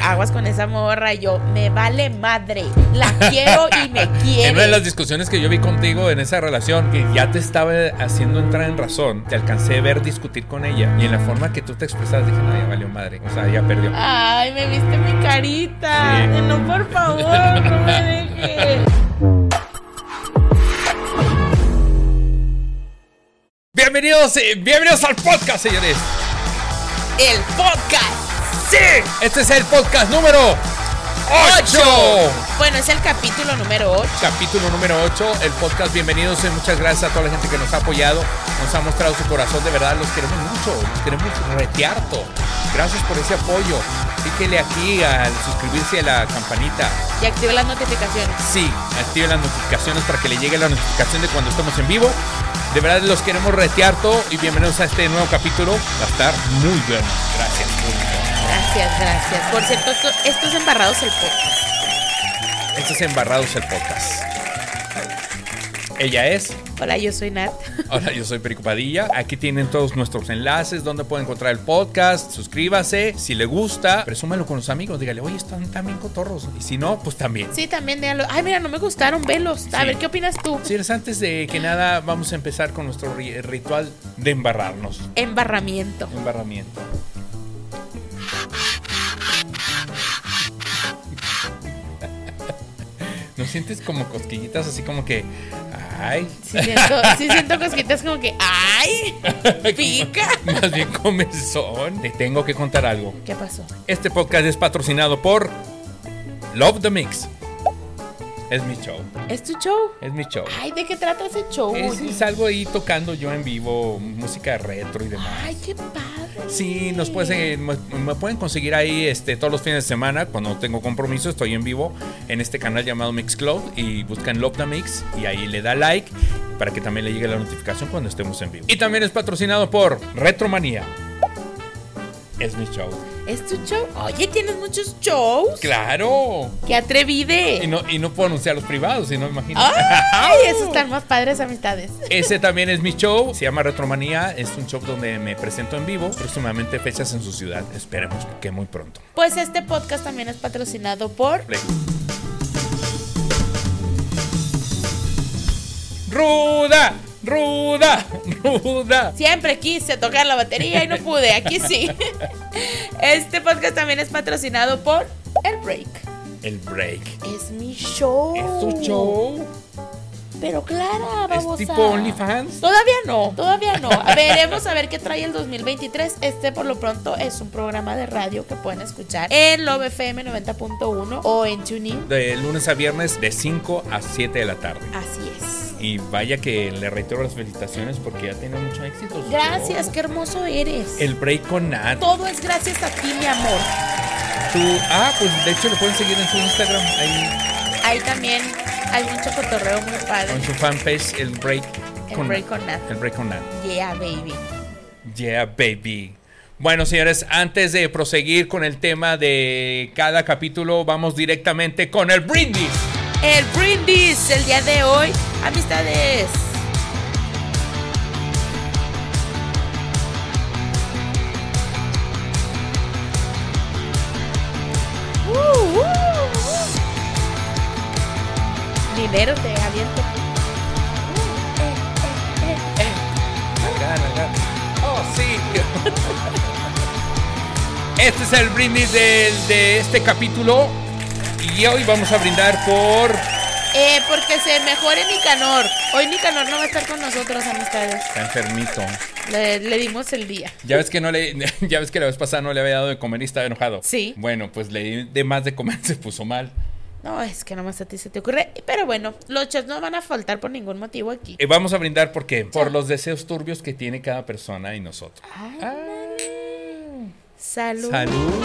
aguas con esa morra. Y yo, me vale madre. La quiero y me quiere. En una de las discusiones que yo vi contigo en esa relación, que ya te estaba haciendo entrar en razón, te alcancé a ver discutir con ella. Y en la forma que tú te expresas, dije, no, ya valió madre. O sea, ya perdió. Ay, me viste mi carita. No, por favor, no me dejes. Bienvenidos, eh, bienvenidos al podcast, señores. El podcast. Sí, este es el podcast número 8. Bueno, es el capítulo número 8. Capítulo número 8, el podcast. Bienvenidos y muchas gracias a toda la gente que nos ha apoyado, nos ha mostrado su corazón. De verdad, los queremos mucho, los queremos retearto. Gracias por ese apoyo. Píquele aquí al suscribirse a la campanita. Y active las notificaciones. Sí, active las notificaciones para que le llegue la notificación de cuando estamos en vivo. De verdad los queremos retear todo y bienvenidos a este nuevo capítulo. Va a estar muy bueno. Gracias. Gracias, gracias. Por cierto, esto, esto es Embarrados el Podcast. Esto es Embarrados el Podcast. Ella es. Hola, yo soy Nat. Hola, yo soy Perico Padilla. Aquí tienen todos nuestros enlaces donde pueden encontrar el podcast. Suscríbase. Si le gusta, presúmelo con los amigos. Dígale, oye, están también cotorros. Y si no, pues también. Sí, también díganlo. Ay, mira, no me gustaron, velos. A Sí. ver, ¿qué opinas tú? Sí, antes de que nada, vamos a empezar con nuestro ri- ritual de embarrarnos. Embarramiento. Embarramiento. ¿No sientes como cosquillitas así como que, ay, Sí siento, sí siento cosquitas como que, ¡ay! ¡Pica! más bien comezón? Te tengo que contar algo. ¿Qué pasó? Este podcast es patrocinado por Love the Mix. Es mi show, ¿Es tu show? es mi show. Ay, ¿de qué trata ese show? Es, ahí tocando yo en vivo música retro y demás. Ay, qué padre. Sí, nos pueden, me, me pueden conseguir ahí este, todos los fines de semana. Cuando tengo compromiso, estoy en vivo en este canal llamado Mixcloud y buscan the Mix y ahí le da like para que también le llegue la notificación cuando estemos en vivo. Y también es patrocinado por Retromanía. Es mi show. ¿Es tu show? Oye, tienes muchos shows. ¡Claro! ¡Qué atrevide! Y no, y no puedo anunciar los privados, si no imagino. ¡Ay! Esos están más padres amistades. Ese también es mi show, se llama Retromanía, es un show donde me presento en vivo, próximamente fechas en su ciudad, esperemos que muy pronto. Pues este podcast también es patrocinado por. Play. Ruda, ruda, ruda. Siempre quise tocar la batería y no pude. Aquí sí. Este podcast también es patrocinado por El Break. El break. Es mi show. ¿Es tu show? Pero Clara, ¿Es vamos tipo a... OnlyFans? Todavía no, todavía no. Veremos a ver qué trae el 2023. Este por lo pronto es un programa de radio que pueden escuchar en Love FM 90.1 o en TuneIn. De lunes a viernes de 5 a 7 de la tarde. Así es. Y vaya que le reitero las felicitaciones porque ya tiene mucho éxito. Gracias, qué hermoso eres. El break con Nat. Todo es gracias a ti, mi amor. Tú- ah, pues de hecho lo pueden seguir en su Instagram. Ahí Ahí también hay mucho cotorreo muy padre. en su fanpage, el break El Break con Nat. El break con Nat. Yeah, baby. Yeah, baby. Bueno, señores, antes de proseguir con el tema de cada capítulo, vamos directamente con el brindis. El brindis el día de hoy. Amistades. Uh, uh, uh. Dinero te acá. Oh, sí. Este es el brindis del- de este capítulo. Y hoy vamos a brindar por. Eh, porque se mejore Nicanor. Hoy Nicanor no va a estar con nosotros, amistades. Está enfermito. Le, le dimos el día. Ya ves que no le, ya ves que la vez pasada no le había dado de comer y estaba enojado. Sí. Bueno, pues le di de más de comer, se puso mal. No, es que nomás a ti se te ocurre. Pero bueno, los shots no van a faltar por ningún motivo aquí. Eh, vamos a brindar por qué? Por los deseos turbios que tiene cada persona y nosotros. Ay, Ah, salud. salud.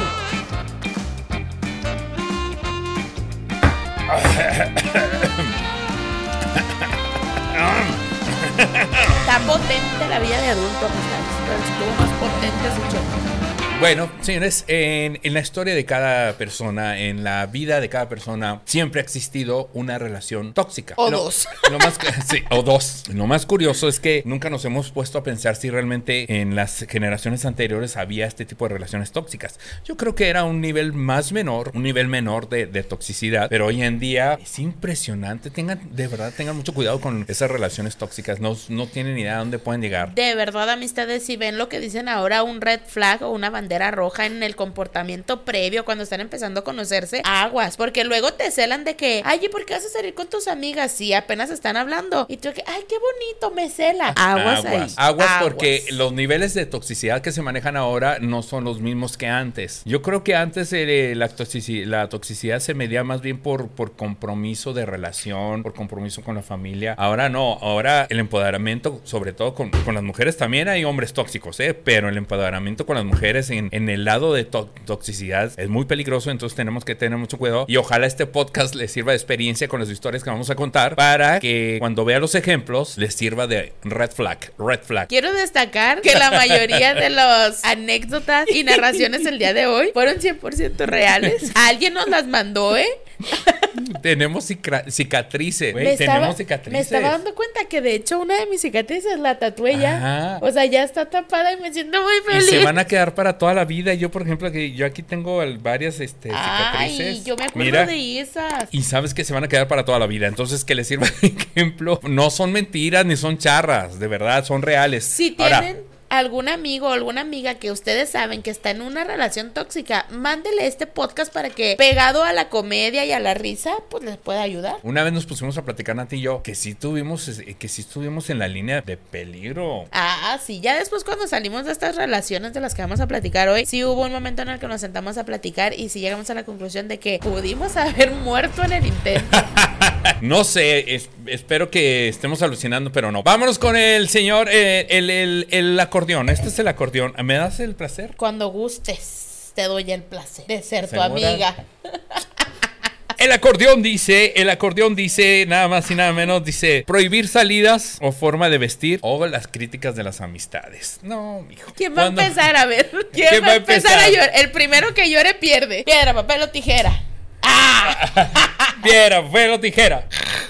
Está potente la vida de adulto, amistades. Pero estuvo más potente su shot. Bueno, señores, en, en, la historia de cada persona, en la vida de cada persona, siempre ha existido una relación tóxica. O lo, dos. Lo más, sí, o dos. Lo más curioso es que nunca nos hemos puesto a pensar si realmente en las generaciones anteriores había este tipo de relaciones tóxicas. Yo creo que era un nivel más menor, un nivel menor de, de toxicidad, pero hoy en día es impresionante. Tengan, de verdad, tengan mucho cuidado con esas relaciones tóxicas. No, no tienen idea de dónde pueden llegar. De verdad, amistades, si ven lo que dicen ahora, un red flag o una bandera roja en el comportamiento previo cuando están empezando a conocerse, aguas, porque luego te celan de que, ay, ¿y por qué vas a salir con tus amigas si apenas están hablando? Y tú que, ay, qué bonito, me cela. Aguas, aguas ahí. Aguas, porque los niveles de toxicidad que se manejan ahora no son los mismos que antes. Yo creo que antes eh, la, toxicidad, la, toxicidad, se medía más bien por, por compromiso de relación, por compromiso con la familia. Ahora no, ahora el empoderamiento, sobre todo con, con las mujeres, también hay hombres tóxicos, ¿eh? pero el empoderamiento con las mujeres en, en el lado de to toxicidad es muy peligroso, entonces tenemos que tener mucho cuidado y ojalá este podcast les sirva de experiencia con las historias que vamos a contar para que cuando vea los ejemplos les sirva de red flag, red flag. Quiero destacar que la mayoría de las anécdotas y narraciones del día de hoy fueron 100% reales. Alguien nos las mandó, ¿eh? tenemos cicatrices, estaba, tenemos cicatrices. Me estaba dando cuenta que de hecho una de mis cicatrices la tatué ya. O sea, ya está tapada y me siento muy feliz. Y se van a quedar para toda la vida. Yo, por ejemplo, que yo aquí tengo varias este, cicatrices. Ay, yo me acuerdo de esas. Y sabes que se van a quedar para toda la vida. Entonces, que les sirva de ejemplo. No son mentiras ni son charras, de verdad, son reales. Si tienen algún amigo o alguna amiga que ustedes saben que está en una relación tóxica, mándele este podcast para que, pegado a la comedia y a la risa, pues les pueda ayudar. Una vez nos pusimos a platicar, Nati y yo, que sí tuvimos, que sí estuvimos en la línea de peligro. Ah, sí, ya después cuando salimos de estas relaciones de las que vamos a platicar hoy, sí hubo un momento en el que nos sentamos a platicar y sí llegamos a la conclusión de que pudimos haber muerto en el intento. no sé, espero que estemos alucinando, pero no. Vámonos con el señor, eh, el, el, el acordeón. Este es el acordeón. ¿Me das el placer? Cuando gustes, te doy el placer de ser tu amiga. El acordeón dice, el acordeón dice nada más y nada menos, dice prohibir salidas o forma de vestir o las críticas de las amistades. No, mijo. ¿Quién va a empezar a ver? ¿Quién, va a empezar a llorar? El primero que llore pierde. Piedra, papel o tijera. Piedra, papel o tijera.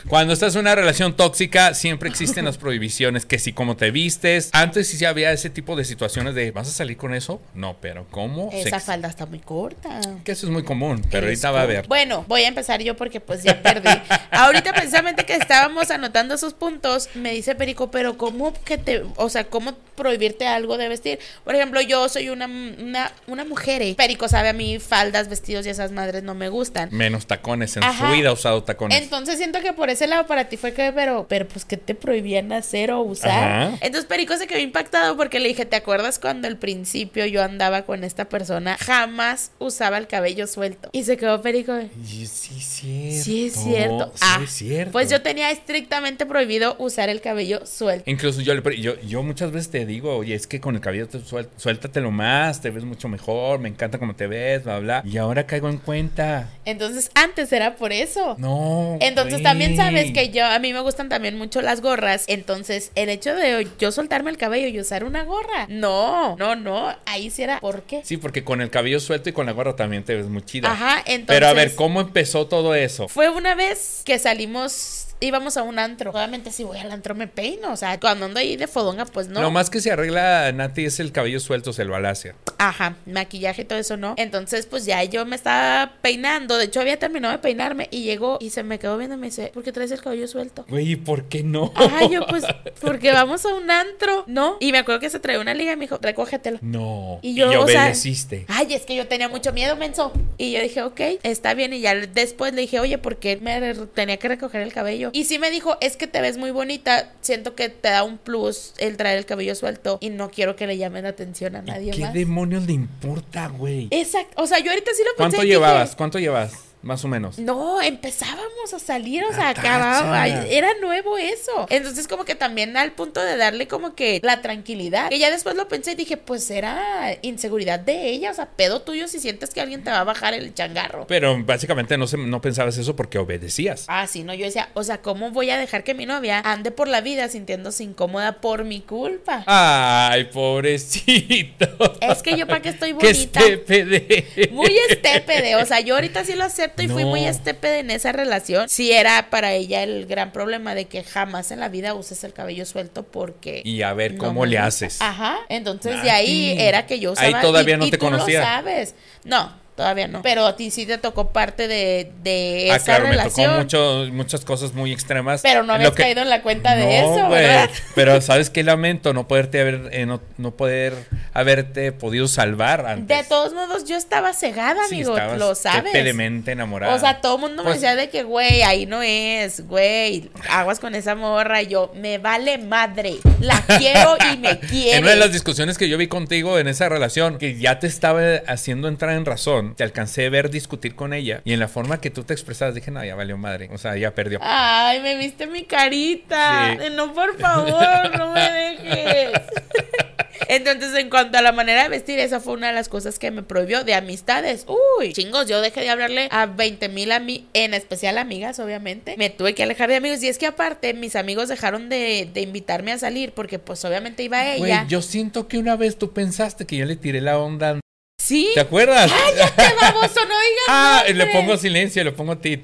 Cuando estás en una relación tóxica, siempre existen las prohibiciones. Que si como te vistes, antes sí había ese tipo de situaciones de ¿vas a salir con eso? No, pero ¿cómo? Esa falda está muy corta. Que eso es muy común, pero ahorita va a ver. Bueno, voy a empezar yo porque pues ya perdí. ahorita precisamente que estábamos anotando esos puntos, me dice Perico, pero ¿cómo que te, o sea, cómo prohibirte algo de vestir? Por ejemplo, yo soy una, una, una mujer. y Perico sabe a mí faldas, vestidos y esas madres no me gustan. Menos tacones, en su vida ha usado tacones. Entonces siento que por ese lado para ti fue que, pero, pero pues que te prohibían hacer o usar. Entonces Perico se quedó impactado porque le dije, ¿te acuerdas cuando al principio yo andaba con esta persona? Jamás usaba el cabello suelto. Y se quedó Perico. Sí, sí, cierto. Sí, es cierto. Sí, ah, es cierto. Pues yo tenía estrictamente prohibido usar el cabello suelto. Incluso yo, yo, yo muchas veces te digo, oye, es que con el cabello suel, suéltatelo más, te ves mucho mejor, me encanta cómo te ves, bla, bla. Y ahora caigo en cuenta. Entonces, antes era por eso. No. Entonces, también sabes que yo, a mí me gustan también mucho las gorras. Entonces, el hecho de yo soltarme el cabello y usar una gorra, no, no, no. Ahí sí era, ¿por qué? Sí, porque con el cabello suelto y con la gorra también te ves muy chida. Ajá, entonces. Pero a ver, ¿cómo empezó todo eso? Fue una vez que salimos íbamos a un antro. Obviamente si voy al antro me peino, o sea, cuando ando ahí de fodonga, pues no. Lo más que se arregla Nati es el cabello suelto, se lo alacia. Ajá, maquillaje y todo eso, ¿no? Entonces, pues ya yo me estaba peinando, de hecho había terminado de peinarme y llegó y se me quedó viendo y me dice, ¿por qué traes el cabello suelto? Güey, ¿y por qué no? Ajá, yo pues, porque vamos a un antro, ¿no? Y me acuerdo que se traía una liga y me dijo, recógetelo. No. Y yo, y obedeciste. ay, es que yo tenía mucho miedo, menso. Y yo dije, ok, está bien. Y ya después le dije, oye, ¿por qué me tenía que recoger el cabello? Y sí me dijo, es que te ves muy bonita, siento que te da un plus el traer el cabello suelto y no quiero que le llamen la atención a nadie ¿Qué más. demonios le importa, güey? Exacto, o sea, yo ahorita sí lo ¿Cuánto llevabas? ¿Cuánto llevas? Más o menos. No, empezábamos a salir, o sea, Ah, acababa, tacha. era nuevo eso. Entonces como que también al punto de darle como que la tranquilidad. Que ya después lo pensé y dije, pues era inseguridad de ella, o sea, pedo tuyo si sientes que alguien te va a bajar el changarro. Pero básicamente no, se, no pensabas eso porque obedecías. Ah, sí, no, yo decía, o sea, ¿cómo voy a dejar que mi novia ande por la vida sintiéndose incómoda por mi culpa? Ay, pobrecito. Es que yo para qué estoy bonita. estépede. Muy estépede, o sea, yo ahorita sí lo acepto y fui No. muy estépede en esa relación. Sí era para ella el gran problema de que jamás en la vida uses el cabello suelto porque... Y a ver cómo le haces. Ajá, entonces Ah, de ahí era que yo Ahí usaba... todavía y- no y te tú conocía. lo sabes. No, todavía no. Pero a ti sí te tocó parte de, de Ah, esa claro, me relación. tocó mucho, muchas cosas muy extremas. Pero no habías que- caído en la cuenta de No, eso, güey. ¿verdad? Pero sabes qué lamento no poderte haber, eh, no, no poder haberte podido salvar antes. De todos modos, yo estaba cegada, Sí, amigo, estabas lo sabes. enamorada. O sea, todo el mundo me Pues- decía de que, güey, ahí no es, güey, aguas con esa morra. Y yo, me vale madre, la quiero y me quiere. En una de las discusiones que yo vi contigo en esa relación, que ya te estaba haciendo entrar en razón, te alcancé a ver discutir con ella y en la forma que tú te expresabas dije, no, ya valió madre. O sea, ya perdió. Ay, me viste mi carita. Sí. De No, por favor, no me dejes. Entonces, en cuanto a la manera de vestir, esa fue una de las cosas que me prohibió de amistades. Uy, chingos, yo dejé de hablarle a 20 mil ami en especial amigas, obviamente. Me tuve que alejar de amigos. Y es que aparte, mis amigos dejaron de, de invitarme a salir porque pues obviamente iba ella. Güey, yo siento que una vez tú pensaste que yo le tiré la onda. Sí. ¿Te acuerdas? ¡Cállate, baboso! No digas Ah, le pongo silencio, le pongo tit.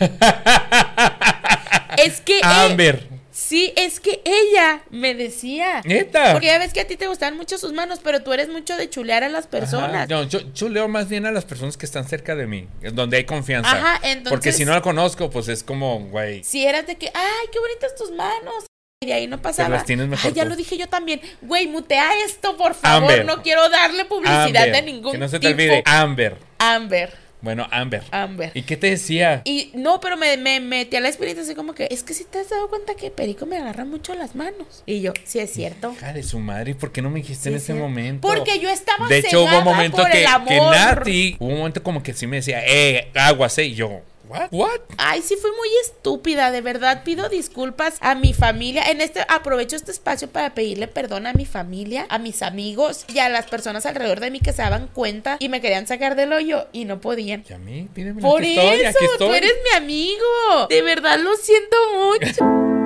Es que... eh, Amber. sí, es que ella me decía... Neta. Porque ya ves que a ti te gustan mucho sus manos, pero tú eres mucho de chulear a las personas. Ajá. No, yo, yo leo más bien a las personas que están cerca de mí, donde hay confianza. Ajá, entonces- Porque si no la conozco, pues es como, güey. Si eras de que, ay, qué bonitas tus manos. Y de ahí no pasaba. las tienes mejor Ay, ya tú. lo dije yo también. Güey, mutea esto, por favor. Amber. No quiero darle publicidad Amber, de ningún Que no se te tipo. olvide. Amber. Amber. Bueno, Amber. Amber. ¿Y qué te decía? Y no, pero me, me metí a la experiencia así como que, es que si te has dado cuenta que Perico me agarra mucho las manos. Y yo, sí es cierto. Hija de su madre, ¿y por qué no me dijiste Sí en es ese momento? Porque yo estaba De hecho, hubo un momento por que, que. Nati, hubo un momento como que sí me decía, eh, aguas, eh. Y yo, ¿what? ¿What? Ay, sí fui muy estúpida, de verdad. Pido disculpas a mi familia. En este aprovecho este espacio para pedirle perdón a mi familia, a mis amigos y a las personas alrededor de mí que se daban cuenta y me querían sacar del hoyo y no podían. Y a mí, pídeme Por aquí estoy, eso, tú eres mi amigo. De verdad lo siento mucho.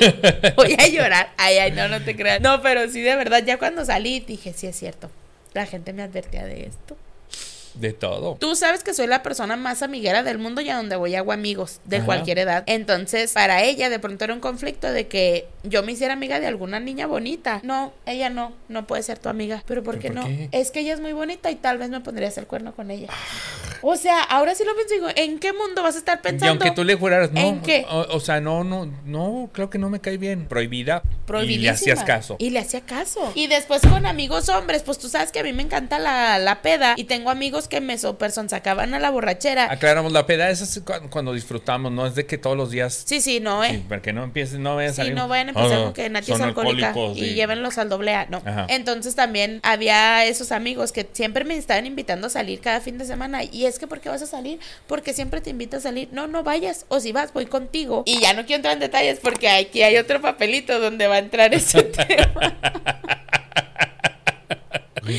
Voy a llorar. Ay, ay, no, no te creas. No, pero sí, de verdad, ya cuando salí dije, sí es cierto. La gente me advertía de esto. De todo. Tú sabes que soy la persona más amiguera del mundo y a donde voy hago amigos de Ajá. cualquier edad. Entonces, para ella de pronto era un conflicto de que yo me hiciera amiga de alguna niña bonita. No, ella no, no puede ser tu amiga. Pero ¿por ¿Pero qué por no? qué? Es que ella es muy bonita y tal vez me pondrías el cuerno con ella. O sea, ahora sí lo pienso y digo, ¿en qué mundo vas a estar Y pensando? aunque tú le juraras, no. ¿En qué? O, o sea, no, no, no, creo que no me cae bien. Prohibida. Y le hacías caso. Y le hacía caso. Y después con amigos hombres, pues tú sabes que a mí me encanta la, la peda. Y tengo amigos que me super sacaban a la borrachera. Aclaramos, la peda esa es cu- cuando disfrutamos, no es de que todos los días. Sí, sí, no, eh. Sí, para que no empieces, no vayan a Sí, salir. no vayan a empezar "Ah, con que Nati es alcohólica alcohólicos", y llévenlos al doble A, no. Ajá. Entonces también había esos amigos que siempre me estaban invitando a salir cada fin de semana. Y es que, ¿por qué vas a salir? Porque siempre te invito a salir. No, no vayas. O si vas, voy contigo. Y ya no quiero entrar en detalles porque aquí hay otro papelito donde va a entrar ese tema.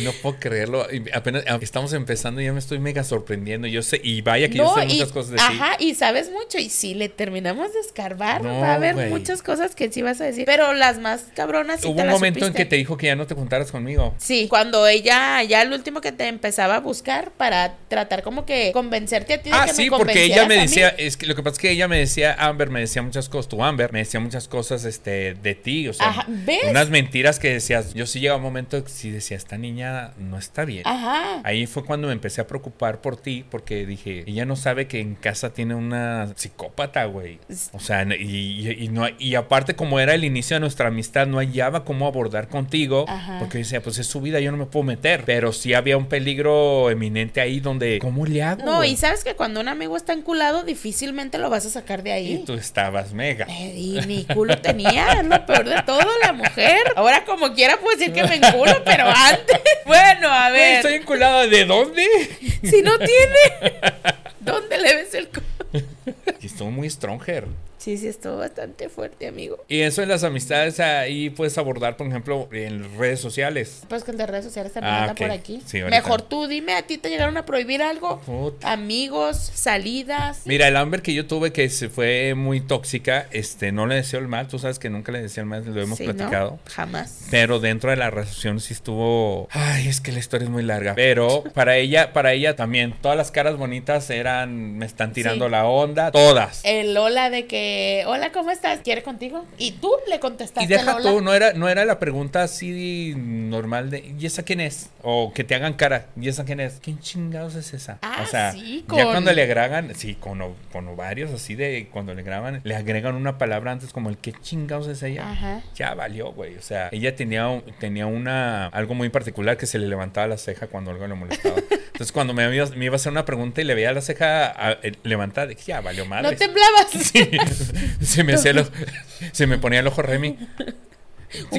No puedo creerlo. Apenas aunque estamos empezando y ya me estoy mega sorprendiendo. Yo sé, y vaya que yo No, sé y, muchas cosas de ti. ajá, y sabes mucho. Y si le terminamos de escarbar, No, va a haber güey. muchas cosas que sí vas a decir. Pero las más cabronas sí Hubo te un las momento en que te dijo que ya no te juntaras conmigo. Sí, cuando ella, ya el último que te empezaba a buscar para tratar como que convencerte a ti de Ah, que sí, me porque ella me decía, es que lo que pasa es que ella me decía, Amber me decía muchas cosas, tu Amber me decía muchas cosas este de ti, o sea, Ajá, ¿ves? unas mentiras que decías. Yo sí llegaba un momento que sí decía, esta niña niña no está bien. Ajá. Ahí fue cuando me empecé a preocupar por ti, porque dije, ella no sabe que en casa tiene una psicópata, güey. O sea, y, y- y no, y aparte como era el inicio de nuestra amistad, no hallaba cómo abordar contigo, Ajá. porque yo decía, pues es su vida, yo no me puedo meter. Pero sí había un peligro eminente ahí donde, ¿cómo le hago? No, y sabes que cuando un amigo está enculado, difícilmente lo vas a sacar de Y ahí. tú estabas mega. Eh, Y ni culo tenía, es lo peor de todo, la mujer. Ahora como quiera puedo decir que me enculo, pero antes. Bueno, a ver. Estoy enculada, ¿de dónde? Si no tiene, ¿dónde le ves el co- Y estuvo muy stronger. Sí, sí, estuvo bastante fuerte, amigo. Y eso en las amistades ahí puedes abordar, por ejemplo, en redes sociales. Pues que el de redes sociales también Ah, anda por aquí. Sí. Mejor tú dime, ¿a ti te llegaron a prohibir algo? Puta. Amigos, salidas. Mira, el Amber que yo tuve que se fue muy tóxica, este, no le deseo el mal, tú sabes que nunca le deseo el mal, lo hemos Sí, ¿no? platicado. Jamás. Pero dentro de la relación sí estuvo. Ay, es que la historia es muy larga. Pero para ella, para ella también, todas las caras bonitas eran, me están tirando Sí. la onda, todas. El hola de que, hola, ¿cómo estás? ¿Quiere contigo? Y tú le contestaste Y deja el hola. tú, no era, no era la pregunta así normal de ¿y esa quién es? O que te hagan cara, ¿y esa quién es? ¿Quién chingados es esa? Ah, o sea, sí, ya con- cuando le agregan, sí, con, con varios así de cuando le graban, le agregan una palabra antes como el ¿qué chingados es ella? Ajá. Ya valió, güey. O sea, ella tenía, tenía una algo muy particular que se le levantaba la ceja cuando algo le molestaba. Entonces, cuando me iba, me iba a hacer una pregunta y le veía la ceja eh, levantada, dije, ya valió madre. No temblabas. Sí. se me hacía se me ponía el ojo Remy.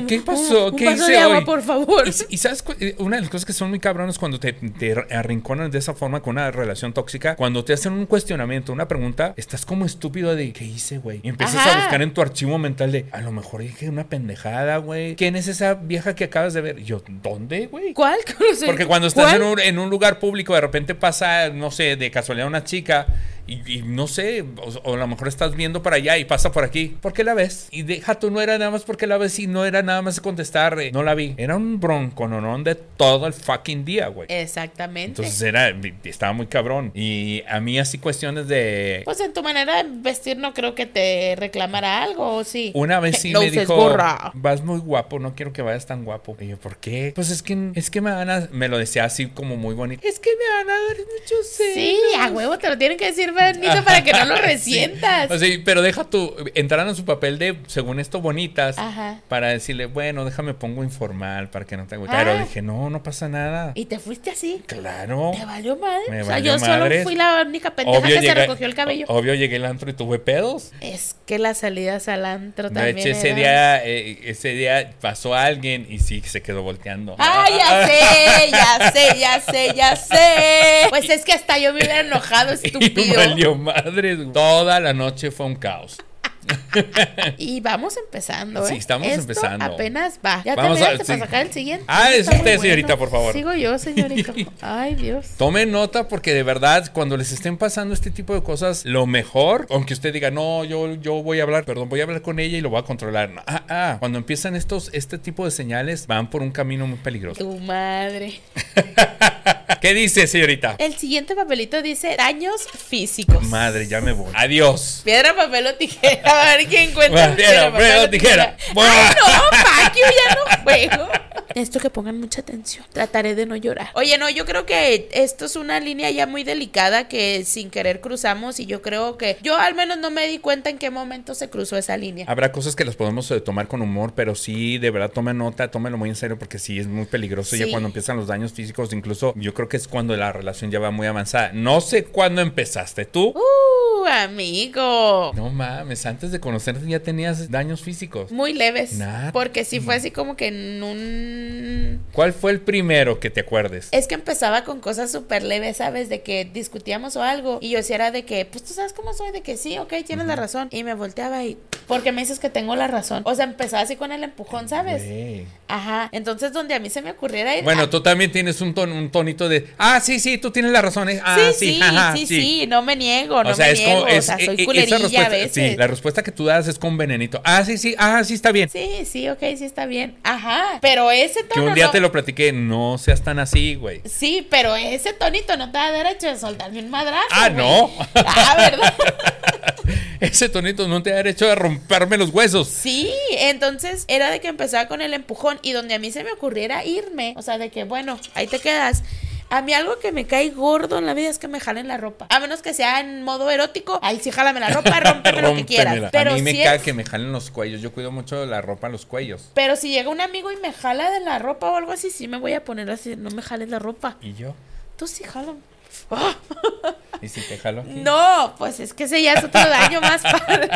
¿Qué pasó? Un ¿Qué vaso hice de agua, hoy? por favor. Y, y sabes, eh, una de las cosas que son muy cabrones cuando te, te arrinconan de esa forma con una relación tóxica, cuando te hacen un cuestionamiento, una pregunta, estás como estúpido de ¿qué hice, güey? Y empiezas Ajá. a buscar en tu archivo mental de a lo mejor dije una pendejada, güey. ¿Quién es esa vieja que acabas de ver? Y yo, ¿dónde, güey? ¿Cuál? Porque cuando estás en un, en un lugar público, de repente pasa, no sé, de casualidad una chica y, y no sé, o, o a lo mejor estás viendo para allá y pasa por aquí. ¿Por qué la ves? Y deja tú, no era nada más porque la ves y no era nada más contestar, eh, no la vi. Era un broncononón de todo el fucking día, güey. Exactamente. Entonces era, estaba muy cabrón. Y a mí así cuestiones de... pues en tu manera de vestir no creo que te reclamara algo, ¿o sí? Una vez sí No me dijo, vas muy guapo, no quiero que vayas tan guapo. Y yo, ¿por qué? Pues es que, es que me van a, me lo decía así como muy bonito. Es que me van a dar muchos celos. Sí, a huevo te lo tienen que decir bonito para que no lo resientas. O sea, pero deja tú, entraran en su papel de, según esto, bonitas, Ajá. para decirle, bueno, déjame pongo informal para que no te agüites. Ah. Pero dije, no, no pasa nada. Y te fuiste así. Claro. Te valió madre. Me o sea, valió yo solo fui la única pendeja que se recogió el cabello. Obvio llegué al antro y tuve pedos. Es que las salidas al antro De también. hecho, ese eran- día, eh, ese día pasó alguien y sí se quedó volteando. Ah, ya sé, ya sé, ya sé, ya sé. Pues es que hasta yo me hubiera enojado, estúpido. Valió madres. Toda la noche fue un caos. Y vamos empezando, ¿eh? Sí, estamos Esto empezando. apenas va. Ya Vamos a- para sí. sacar el siguiente. Ah, es usted, señorita, por favor. Sigo yo, señorito. Ay, Dios. Tomen nota porque de verdad, cuando les estén pasando este tipo de cosas, lo mejor, aunque usted diga, no, yo, yo voy a hablar, perdón, voy a hablar con ella y lo voy a controlar. No, ah, ah, cuando empiezan estos, este tipo de señales, van por un camino muy peligroso. Tu madre. ¿Qué dice, señorita? El siguiente papelito dice daños físicos. Madre, ya me voy. Adiós. Piedra, papel o tijera. A ver quién encuentra. Piedra, papel o tijera. Ay, no, fuck you, ya no juego. Esto que pongan mucha atención. Trataré de no llorar. Oye, no, yo creo que esto es una línea ya muy delicada que sin querer cruzamos y yo creo que yo al menos no me di cuenta en qué momento se cruzó esa línea. Habrá cosas que las podemos eh, tomar con humor, pero sí, de verdad, tomen nota, tómenlo muy en serio porque sí es muy peligroso ya Sí. cuando empiezan los daños físicos. Incluso yo creo que es cuando la relación ya va muy avanzada. No sé cuándo empezaste tú. Uh, amigo. No mames, antes de conocerte ya tenías daños físicos. Muy leves. Nada. Porque sí fue así como que en un... ¿Cuál fue el primero que te acuerdes? Es que empezaba con cosas súper leves, ¿sabes? De que discutíamos o algo. Y yo sí era de que, pues tú sabes cómo soy, de que sí, ok, tienes la razón. Y me volteaba y, porque me dices que tengo la razón. O sea, empezaba así con el empujón, ¿sabes? Güey. Ajá. Entonces, donde a mí se me ocurriera ir. Bueno, tú también tienes un, ton- un tonito de, ah, sí, sí, tú tienes la razón. eh. Ah, sí, sí, sí, ajá, sí, sí, no me niego, no o sea, me es niego. juego, o sea, e- soy e- esa culerilla a respuesta- veces. Sí, la respuesta que tú das es con venenito. Ah, sí, sí, ah, sí está bien. Sí, sí, ok, sí está bien. Ajá. Pero ese Que un día no- te lo platiqué, no seas tan así, güey. Sí, pero ese tonito no te da derecho de soltarme un madrazo. Ah, güey. no. Ah, ¿verdad? Ese tonito no te da derecho a romperme los huesos. Sí, entonces era de que empezaba con el empujón y donde a mí se me ocurriera irme, o sea, de que bueno, ahí te quedas. A mí algo que me cae gordo en la vida es que me jalen la ropa. A menos que sea en modo erótico, ahí sí jálame la ropa, rómpeme lo que quieras. Pero a mí me si cae es- que me jalen los cuellos. Yo cuido mucho de la ropa en los cuellos. Pero si llega un amigo y me jala de la ropa o algo así, sí me voy a poner así, no me jales la ropa. ¿Y yo? Tú sí jalo. ¿Y si te jalo aquí? No, pues es que ese ya es otro daño más padre.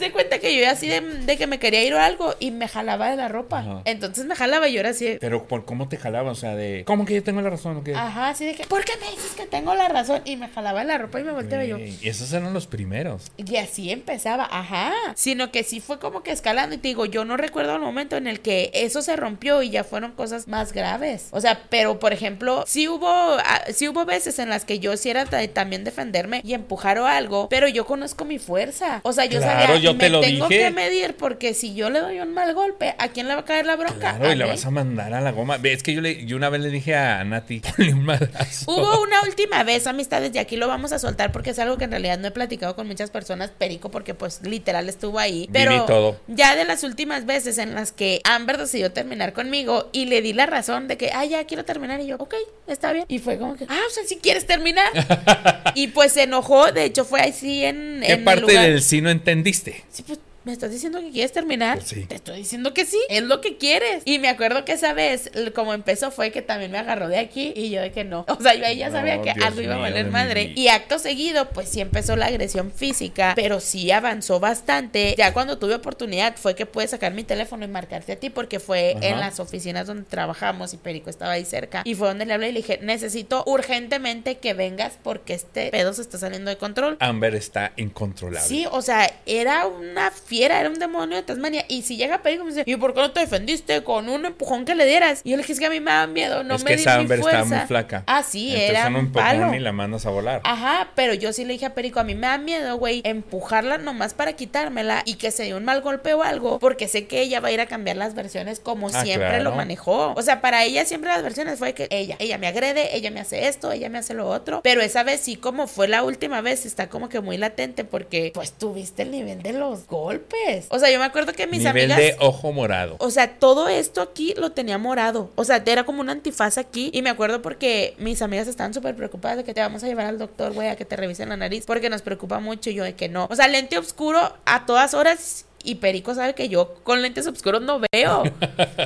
Se cuenta que yo así de, de que me quería ir o algo y me jalaba de la ropa. Ajá. Entonces me jalaba y yo era así. de, Pero ¿por cómo te jalaba? O sea, de... ¿Cómo que yo tengo la razón o qué? Ajá, así de que, ¿por qué me dices que tengo la razón? Y me jalaba de la ropa y me volteaba yo. Y esos eran los primeros. Y así empezaba, ajá. Sino que sí fue como que escalando. Y te digo, yo no recuerdo el momento en el que eso se rompió y ya fueron cosas más graves. O sea, pero por ejemplo, sí hubo, ah, sí hubo veces en las que yo sí era ta- también defenderme y empujar o algo, pero yo conozco mi fuerza. O sea, yo Claro, sabía, yo te me lo tengo dije. que medir porque si yo le doy un mal golpe, ¿a quién le va a caer la bronca? Claro, ¿A y la vas a mandar a la goma. Es que yo, le, yo una vez le dije a Nati, ponle un madrazo. Hubo una última vez, amistades, y aquí lo vamos a soltar porque es algo que en realidad no he platicado con muchas personas, Perico, porque pues literal estuvo ahí. Pero todo. ya de las últimas veces en las que Amber decidió terminar conmigo y le di la razón de que, ah, ya quiero terminar, y yo, ok, está bien. Y fue como que, ah, o sea, si quieres terminar. y pues se enojó, de hecho fue así en... ¿Qué en el parte lugar- del sí no entendiste? Sí, pues me estás diciendo que quieres terminar. Pues sí. Te estoy diciendo que sí, es lo que quieres. Y me acuerdo que esa vez, como empezó, fue que también me agarró de aquí y yo de que no. O sea, yo ahí ya No, sabía que Dios algo iba a valer madre. Y acto seguido, pues sí empezó la agresión física, pero sí avanzó bastante. Ya cuando tuve oportunidad fue que pude sacar mi teléfono y marcarte a ti porque fue Ajá. en las oficinas donde trabajamos y Perico estaba ahí cerca. Y fue donde le hablé y le dije, necesito urgentemente que vengas porque este pedo se está saliendo de control. Amber está incontrolable. Sí, o sea, era una fiera, era un demonio de Tasmania. Y si llega Perico me dice, ¿y por qué no te defendiste con un empujón que le dieras? Y yo le dije, es que a mí me da miedo, no es me que di esa mi fuerza. está muy flaca. Ah, sí, Entonces era un empujón palo. y la mandas a volar. Ajá, pero yo sí le dije a Perico, a mí me da miedo, güey, empujarla nomás para quitármela y que se dé un mal golpe o algo, porque sé que ella va a ir a cambiar las versiones como Ah, siempre claro. lo manejó. O sea, para ella siempre las versiones fue que ella, ella me agrede, ella me hace esto, ella me hace lo otro, pero esa vez sí como fue la última vez, está como que muy latente porque pues tuviste el nivel de los golpes. O sea, yo me acuerdo que mis Nivel amigas... de ojo morado. O sea, todo esto aquí lo tenía morado. O sea, era como un antifaz aquí. Y me acuerdo porque mis amigas estaban súper preocupadas de que te vamos a llevar al doctor, güey, a que te revisen la nariz. Porque nos preocupa mucho. Y yo de que no. O sea, lente oscuro a todas horas. Y Perico sabe que yo con lentes oscuros no veo.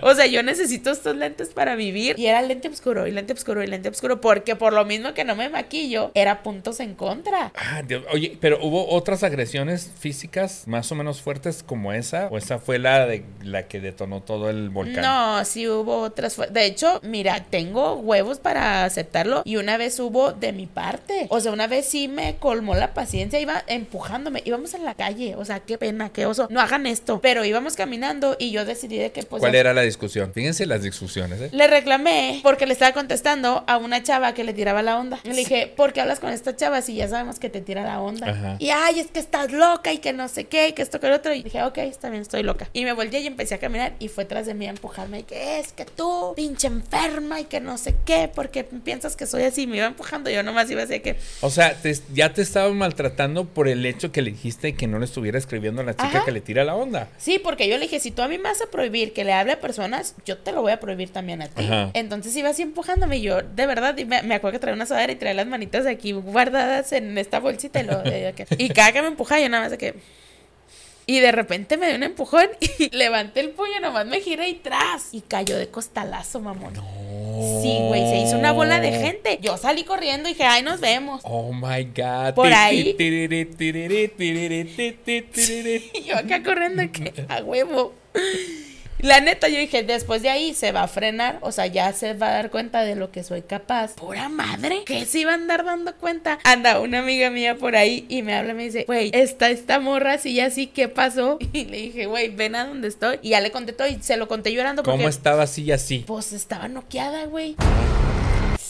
O sea, yo necesito estos lentes para vivir. Y era lente oscuro y lente oscuro y lente oscuro. Porque por lo mismo que no me maquillo, era puntos en contra. Ah, Dios. Oye, pero hubo otras agresiones físicas más o menos fuertes como esa, o esa fue la de la que detonó todo el volcán. No, sí hubo otras. De hecho, mira, tengo huevos para aceptarlo. Y una vez hubo de mi parte. O sea, una vez sí me colmó la paciencia. Iba empujándome. Íbamos en la calle. O sea, qué pena, qué oso. No hagan esto. Pero íbamos caminando y yo decidí de que pues. ¿Cuál era la discusión? Fíjense las discusiones, ¿eh? Le reclamé porque le estaba contestando a una chava que le tiraba la onda. Le dije, ¿por qué hablas con esta chava si ya sabemos que te tira la onda? Ajá. Y ay, es que estás loca y que no sé qué, y que esto que lo otro. Y dije, ok, está bien, estoy loca. Y me volteé y empecé a caminar y fue tras de mí a empujarme. Y que es que tú, pinche enferma y que no sé qué, porque piensas que soy así. Me iba empujando, yo nomás iba así que. O sea, te- ya te estaban maltratando por el hecho que le dijiste que no le estuviera escribiendo a la chica Ajá. que le tira la onda. Sí, porque yo le dije, si tú a mí me vas a prohibir que le hable a personas, yo te lo voy a prohibir también a ti. Ajá. Entonces iba así empujándome yo, de verdad, me, me acuerdo que traía una sudadera y traía las manitas aquí guardadas en esta bolsita y, lo, de- de- y cada que me empujaba yo nada más de que... Y de repente me dio un empujón y levanté el puño, nomás me giré y tras. Y cayó de costalazo, mamón. Sí, güey, se hizo una bola de gente. Yo salí corriendo y dije, ay, nos vemos. Oh my god. Por ahí. Y yo acá corriendo que a huevo. La neta, yo dije, después de ahí se va a frenar, o sea, ya se va a dar cuenta de lo que soy capaz. Pura madre, que se iba a andar dando cuenta. Anda, una amiga mía por ahí y me habla y me dice, güey, está esta morra así y así, ¿qué pasó? Y le dije, güey, ven a donde estoy. Y ya le conté todo y se lo conté llorando porque... ¿Cómo estaba así y así? Pues estaba noqueada, güey.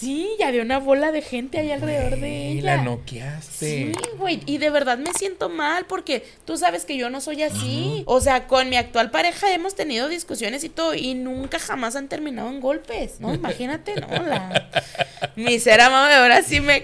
Sí, ya había una bola de gente ahí alrededor de Y ella. la noqueaste. Sí, güey, y de verdad me siento mal porque tú sabes que yo no soy así. O sea, con mi actual pareja hemos tenido discusiones y todo y nunca jamás han terminado en golpes, ¿no? Imagínate, ¿no? La misera mami ahora sí me,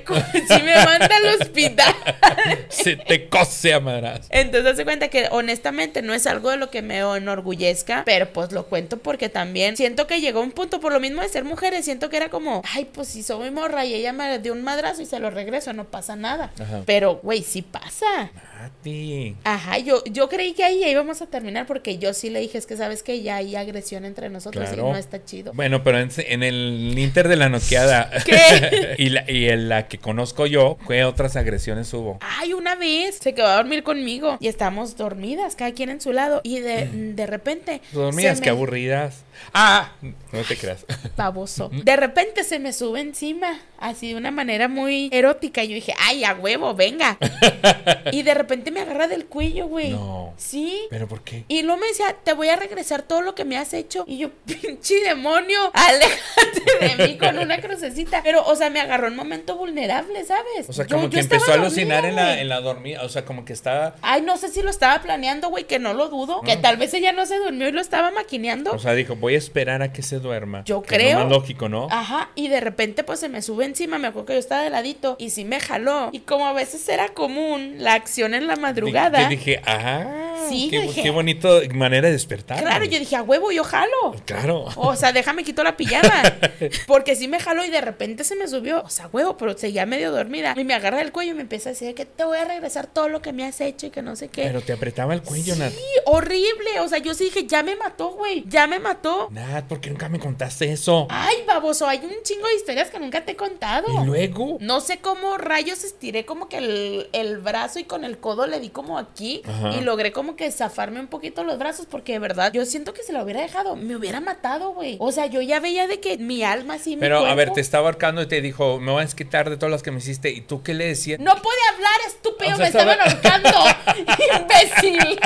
sí me manda al hospital. Se te cose a madras. Entonces se cuenta que honestamente no es algo de lo que me enorgullezca, pero pues lo cuento porque también siento que llegó un punto, por lo mismo de ser mujeres, siento que era como, ay, pues si soy morra y ella me dio un madrazo y se lo regreso, no pasa nada. Ajá. Pero, güey, sí pasa. Mati. Ajá, yo, yo creí que ahí íbamos a terminar porque yo sí le dije, es que sabes que ya hay agresión entre nosotros y no está chido. Bueno, pero en, en el Inter de la noqueada ¿Qué? y, la, y en la que conozco yo, ¿qué otras agresiones hubo? Ay, una vez se quedó a dormir conmigo y estábamos dormidas, cada quien en su lado. Y de, de repente. Dormidas, qué me- aburridas. Ah, no te creas. baboso. De repente se me sube encima, así de una manera muy erótica. Y yo dije, ay, a huevo, venga. y de repente me agarra del cuello, güey. No. Sí. ¿Pero por qué? Y luego me decía, te voy a regresar todo lo que me has hecho. Y yo, pinche demonio, aléjate de mí con una crucecita. Pero, o sea, me agarró en un momento vulnerable, ¿sabes? O sea, como yo que empezó a alucinar dormida, en la, en la dormida. O sea, como que estaba. Ay, no sé si lo estaba planeando, güey, que no lo dudo. Que tal vez ella no se durmió y lo estaba maquineando. O sea, dijo, voy a esperar a que se duerma. Yo Que es creo. lo más lógico, ¿no? Ajá, y de repente pues se me sube encima, me acuerdo que yo estaba de ladito y sí me jaló. Y como a veces era común la acción en la madrugada. Yo dije, ah, Sí, qué, yo dije- qué bonito manera de despertar. Claro, yo dije, a huevo, yo jalo. Claro. O sea, déjame quito la pijama. Porque sí me jaló y de repente se me subió. O sea, huevo, pero seguía medio dormida. Y me agarra del cuello y me empieza a decir que te voy a regresar todo lo que me has hecho y que no sé qué. Pero te apretaba el cuello, Nat. Sí, horrible. O sea, yo sí dije, ya me mató, güey. Ya me mató. Nat, ¿por qué nunca me contaste eso? Ay, baboso, hay un chingo de historias que nunca te he contado. Y luego. No sé cómo rayos estiré como que el, el brazo y con el codo le di como aquí Ajá. y logré como que zafarme un poquito los brazos porque de verdad yo siento que si lo hubiera dejado me hubiera matado, güey. O sea, yo ya veía de que mi alma así, mi Pero a ver, te estaba ahorcando y te dijo, me voy a desquitar de todas las que me hiciste. ¿Y tú qué le decías? No puede hablar, estúpido, O sea, me estaban estaba- ahorcando. Imbécil.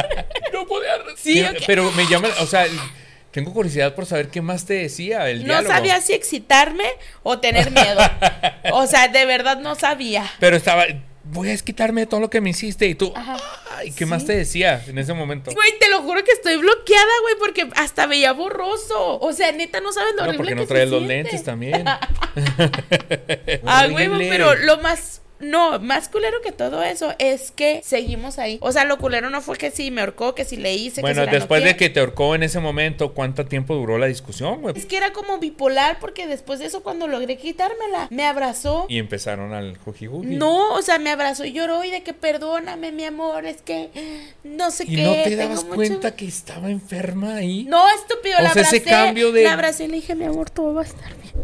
No podía. Sí, Sí, pero me llama, o sea, tengo curiosidad por saber qué más te decía el No diálogo. sabía si excitarme o tener miedo. O sea, de verdad no sabía. Pero estaba, voy a desquitarme de todo lo que me hiciste. Y tú, Ajá. ay, ¿qué Sí. más te decía en ese momento? Güey, te lo juro que estoy bloqueada, güey, porque hasta veía borroso. O sea, neta, no sabes lo No, horrible porque que no se traes los siente. lentes también. Ah, güey, pero lo más. No, más culero que todo eso es que seguimos ahí. O sea, lo culero no fue que si me ahorcó, que si le hice, Bueno, que si la después de que te ahorcó en ese momento, ¿cuánto tiempo duró la discusión, güey? Es que era como bipolar porque después de eso cuando logré quitármela, me abrazó. Y empezaron al jujijuji. No, o sea, me abrazó y lloró y de que perdóname, mi amor, es que no sé ¿Y qué. no te dabas mucho- cuenta que estaba enferma ahí? No, estúpido, O la sea, ese cambio de- La abracé y le dije, mi amor, todo va a estar bien.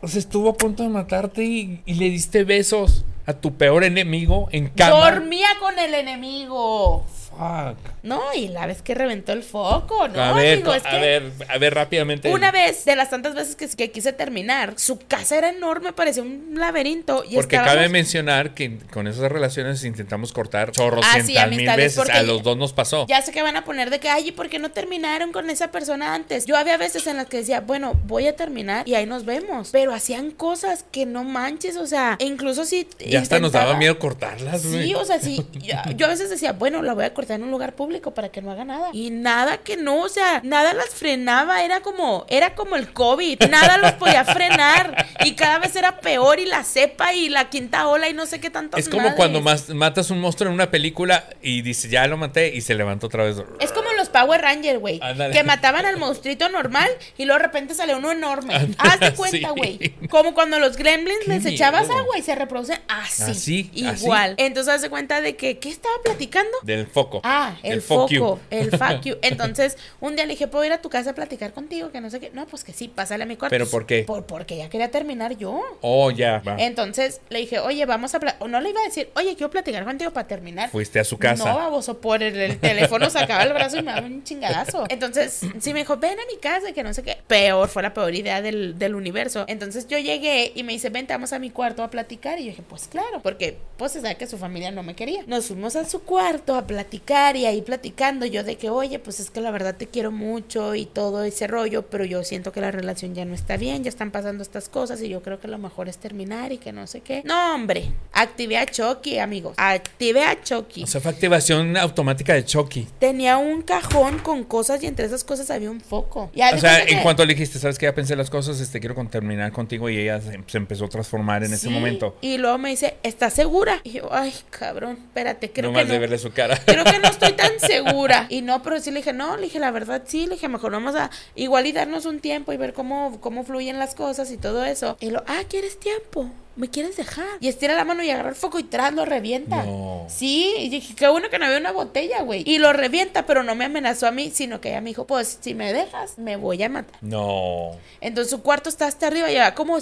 O sea, estuvo a punto de matarte y, le diste besos a tu peor enemigo en cama. Dormía con el enemigo. Fuck. No, y la vez que reventó el foco, ¿no? a ver, es a que ver, a ver rápidamente. Una vez, de las tantas veces que, que quise terminar, su casa era enorme, parecía un laberinto. Y Porque estábamos- cabe mencionar que con esas relaciones intentamos cortar chorros Ah, sí, mil veces. A los dos nos pasó. Ya sé que van a poner de que, ay, ¿y por qué no terminaron con esa persona antes? Yo había veces en las que decía, bueno, voy a terminar y ahí nos vemos. Pero hacían cosas que no manches, o sea, incluso si. ya hasta nos daba miedo cortarlas. Sí, o sea, sí. Yo, yo a veces decía, bueno, la voy a cortar en un lugar público para que no haga nada. Y nada que no, o sea, nada las frenaba. Era como, era como el COVID. Nada los podía frenar. Y cada vez era peor y la cepa y la quinta ola y no sé qué tanto. Es como cuando mas- matas un monstruo en una película y dices, ya lo maté y se levantó otra vez. Es como los Power Rangers, güey. Que mataban al monstruito normal y luego de repente sale uno enorme. Ándale, Haz de cuenta, sí. güey. Como cuando los gremlins les echabas agua y se reproducen así. Así, Igual. Entonces haz de cuenta de que, ¿qué estaba platicando? Del foco. Ah, el you. foco, el fuck you. Entonces, un día le dije, ¿puedo ir a tu casa a platicar contigo? Que no sé qué. No, pues que sí, pásale a mi cuarto. ¿Pero por qué? Por, porque ya quería terminar yo. Oh, ya, va. Entonces le dije, oye, vamos a. pla- O no le iba a decir, oye, quiero platicar contigo para terminar. Fuiste a su casa. No, baboso, por el, el teléfono sacaba el brazo y me daba un chingadazo. Entonces, sí me dijo, ven a mi casa, que no sé qué. Peor, fue la peor idea del, del universo. Entonces yo llegué y me dice, vente, vamos a mi cuarto a platicar. Y yo dije, pues claro, porque pues se sabe que su familia no me quería. Nos fuimos a su cuarto a platicar y ahí platicando yo de que, oye, pues es que la verdad te quiero mucho y todo ese rollo, pero yo siento que la relación ya no está bien, ya están pasando estas cosas y yo creo que lo mejor es terminar y que no sé qué. No, hombre, activé a Chucky, amigos. Activé a Chucky. O sea, fue activación automática de Chucky. Tenía un cajón con cosas y entre esas cosas había un foco. Ya O de sea, en que- cuanto le dijiste, sabes que ya pensé las cosas, este quiero con- terminar contigo y ella se, se empezó a transformar en ese momento. Y luego me dice, ¿estás segura? Y yo, ay, cabrón, espérate, creo no que más de no. verle su cara. Creo que no estoy tan segura. Y no, pero sí le dije, no, le dije, la verdad sí, le dije, mejor vamos a igual y darnos un tiempo y ver cómo, cómo fluyen las cosas y todo eso. Y lo, ah, ¿quieres tiempo? ¿Me quieres dejar? Y estira la mano y agarra el foco y tras lo revienta. No. Sí, y dije, qué bueno que no había una botella, güey. Y lo revienta, pero no me amenazó a mí, sino que ella me dijo, pues si me dejas, me voy a matar. No. Entonces su cuarto está hasta arriba, lleva como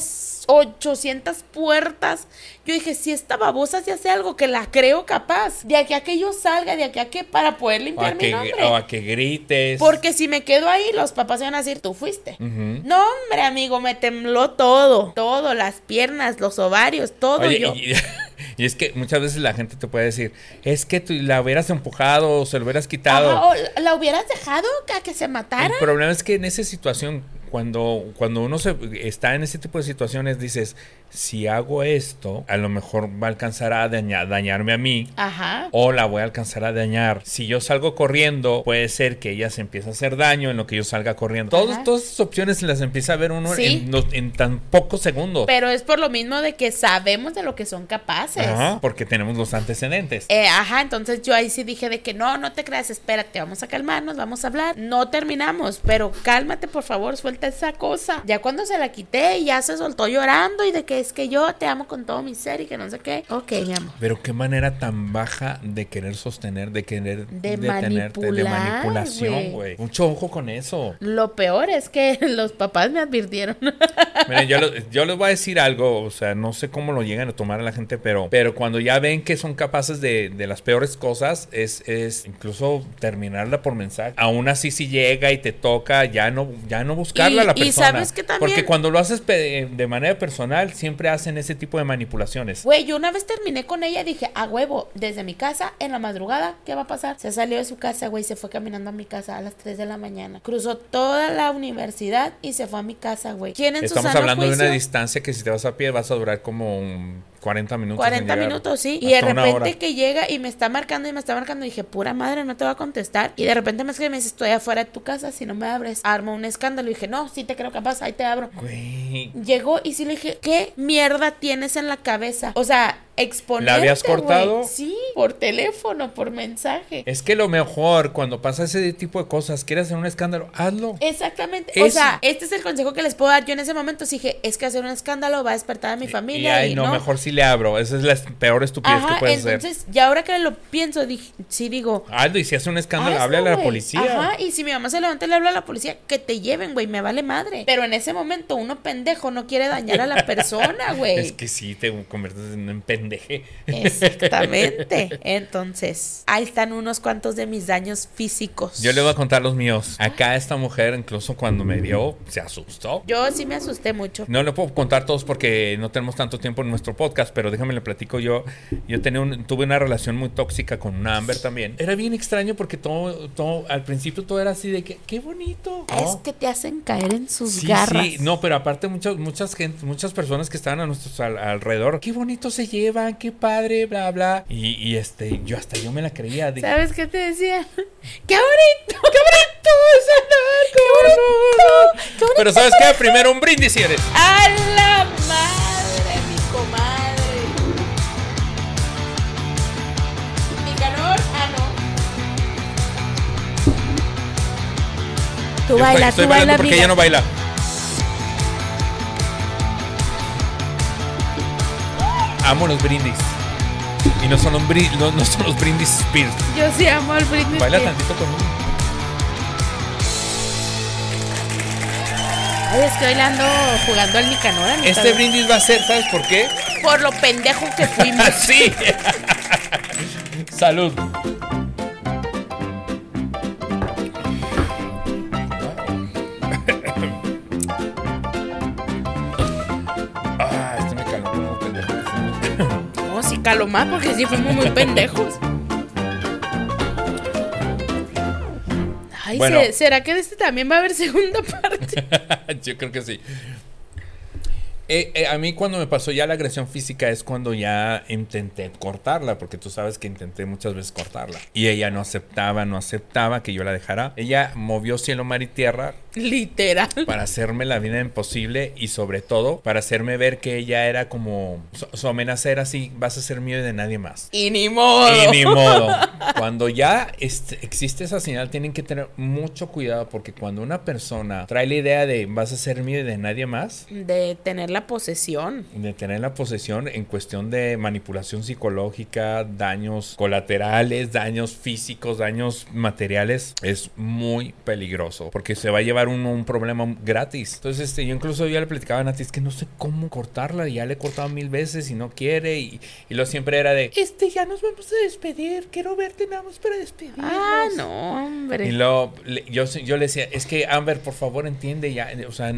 800 puertas. Yo dije, si esta babosa se hace algo que la creo capaz, de aquí a que yo salga, de aquí a que para poder O limpiar a, mi que, nombre. o a que grites. Porque si me quedo ahí, los papás se van a decir, tú fuiste. Ujú. No, hombre, amigo, me tembló todo. Todo, las piernas, los ovarios, todo Oye, yo. y, y es que muchas veces la gente te puede decir, es que tú la hubieras empujado o se lo hubieras quitado. Ajá, o la- la hubieras dejado a que se matara. El problema es que en esa situación, cuando, cuando uno se, está en ese tipo de situaciones, dices, si hago esto, a lo mejor va a alcanzar a daña- dañarme a mí. Ajá. O la voy a alcanzar a dañar. Si yo salgo corriendo, puede ser que ella se empiece a hacer daño en lo que yo salga corriendo. Todos- todas esas opciones las empieza a ver uno Sí. en, no- en tan pocos segundos. Pero es por lo mismo de que sabemos de lo que son capaces. Ajá, porque tenemos los antecedentes. Eh, ajá, entonces yo ahí sí dije de que no, no te creas, espérate, vamos a calmarnos, vamos a hablar. No terminamos, pero cálmate, por favor, suelta esa cosa. Ya cuando se la quité, ya se soltó llorando y de que es que yo te amo con todo mi ser y que no sé qué. Ok, mi amor. Pero qué manera tan baja de querer sostener, de querer De detenerte, de manipular, manipulación, güey. Mucho ojo con eso. Lo peor es que los papás me advirtieron. Miren, yo, lo- yo les voy a decir algo, o sea, no sé cómo lo llegan a tomar a la gente, pero, pero cuando ya ven que son capaces de, de las peores cosas, es, es incluso terminarla por mensaje. Aún así, si llega y te toca, ya no, ya no buscarla Y- a la y persona. sabes que también- Porque cuando lo haces de manera personal, siempre hacen ese tipo de manipulaciones. Güey, yo una vez terminé con ella y dije, a huevo, desde mi casa, en la madrugada, ¿qué va a pasar? Se salió de su casa, güey, se fue caminando a mi casa a las 3 de la mañana. Cruzó toda la universidad y se fue a mi casa, güey. ¿Quién en su Estamos hablando de una distancia que si te vas a pie vas a durar como un 40 minutos. en 40 llegar. minutos, sí. Y de repente que llega y me está marcando y me está marcando, dije, pura madre, no te va a contestar. Y de repente me escribe y me dice, estoy afuera de tu casa, si no me abres, arma un escándalo. Y dije, no, sí te creo capaz, ahí te abro. Güey. Llegó y sí le dije, ¿qué mierda tienes en la cabeza? O sea, exponerte, ¿La habías cortado? Sí, por teléfono, por mensaje. Es que lo mejor cuando pasa ese tipo de cosas, quieres hacer un escándalo, hazlo. Exactamente. O sea, este es el consejo que les puedo dar. Yo en ese momento sí dije, es que hacer un escándalo va a despertar a mi Y familia. ay, Y, no, no, mejor si le abro. Esa es la peor estupidez que puedes hacer. entonces, ya ahora que lo pienso, dije, sí digo, Hazlo y si hace un escándalo, Hazlo, háblale a la policía. Ajá, y si mi mamá se levanta y le habla a la policía, que te lleven, güey, me vale madre. Pero en ese momento uno pendejo no quiere dañar a la persona, güey. Es que sí, te conviertes en un Exactamente. Entonces, ahí están unos cuantos de mis daños físicos. Yo le voy a contar los míos. Acá esta mujer, incluso cuando me vio, se asustó. Yo sí me asusté mucho. No le puedo contar todos porque no tenemos tanto tiempo en nuestro podcast, pero déjame le platico yo. Yo tenía un- tuve una relación muy tóxica con una Amber también. Era bien extraño porque todo, todo al principio todo era así de que qué bonito. Es que te hacen caer en sus Sí, garras. sí, no, pero aparte muchas, muchas gente, muchas personas que estaban a nuestros al- alrededor, qué bonito se llevan, qué padre, bla, bla. Y, y, este, yo hasta yo me la creía. ¿Sabes qué te decía? ¡Qué bonito! ¡Qué bonito! es andar, ¡Qué bonito! ¡Qué bonito! Pero ¿sabes qué? Primero un brindis si eres. ¡A la madre, mi comadre! Nicanor, ah, no. Tú baila, tú baila, porque ella no baila. Amo los brindis. Y no son, los bri- no, no son los brindis Spears. Yo sí amo al Britney Baila Spears. tantito conmigo. Ay, estoy bailando, jugando al Nicanor. Anita. Este brindis va a ser, ¿sabes por qué? Por lo pendejo que fuimos. Así. sácalo más porque sí fuimos muy pendejos. Ay, Bueno. ¿se- ¿será que de este también va a haber segunda parte? Yo creo que sí. Eh, eh, a mí cuando me pasó ya la agresión física es cuando ya intenté cortarla, porque tú sabes que intenté muchas veces cortarla. Y ella no aceptaba, no aceptaba que yo la dejara. Ella movió cielo, mar y tierra Literal. para hacerme la vida imposible y sobre todo para hacerme ver que ella era como su, su amenaza era así, vas a ser mío y de nadie más. Y ni modo. Y ni modo. Cuando ya este- existe esa señal, tienen que tener mucho cuidado porque cuando una persona trae la idea de vas a ser mío y de nadie más, De tener la posesión. de tener la posesión en cuestión de manipulación psicológica, daños colaterales, daños físicos, daños materiales, es muy peligroso porque se va a llevar uno un problema gratis. Entonces, este, yo incluso ya le platicaba a Nati, es que no sé cómo cortarla, ya le he cortado mil veces y no quiere, y, y lo siempre era de, este, ya nos vamos a despedir, quiero verte nada más para despedirnos. Ah, no, hombre. Y luego yo, yo le decía, es que Amber, por favor, entiende ya, o sea,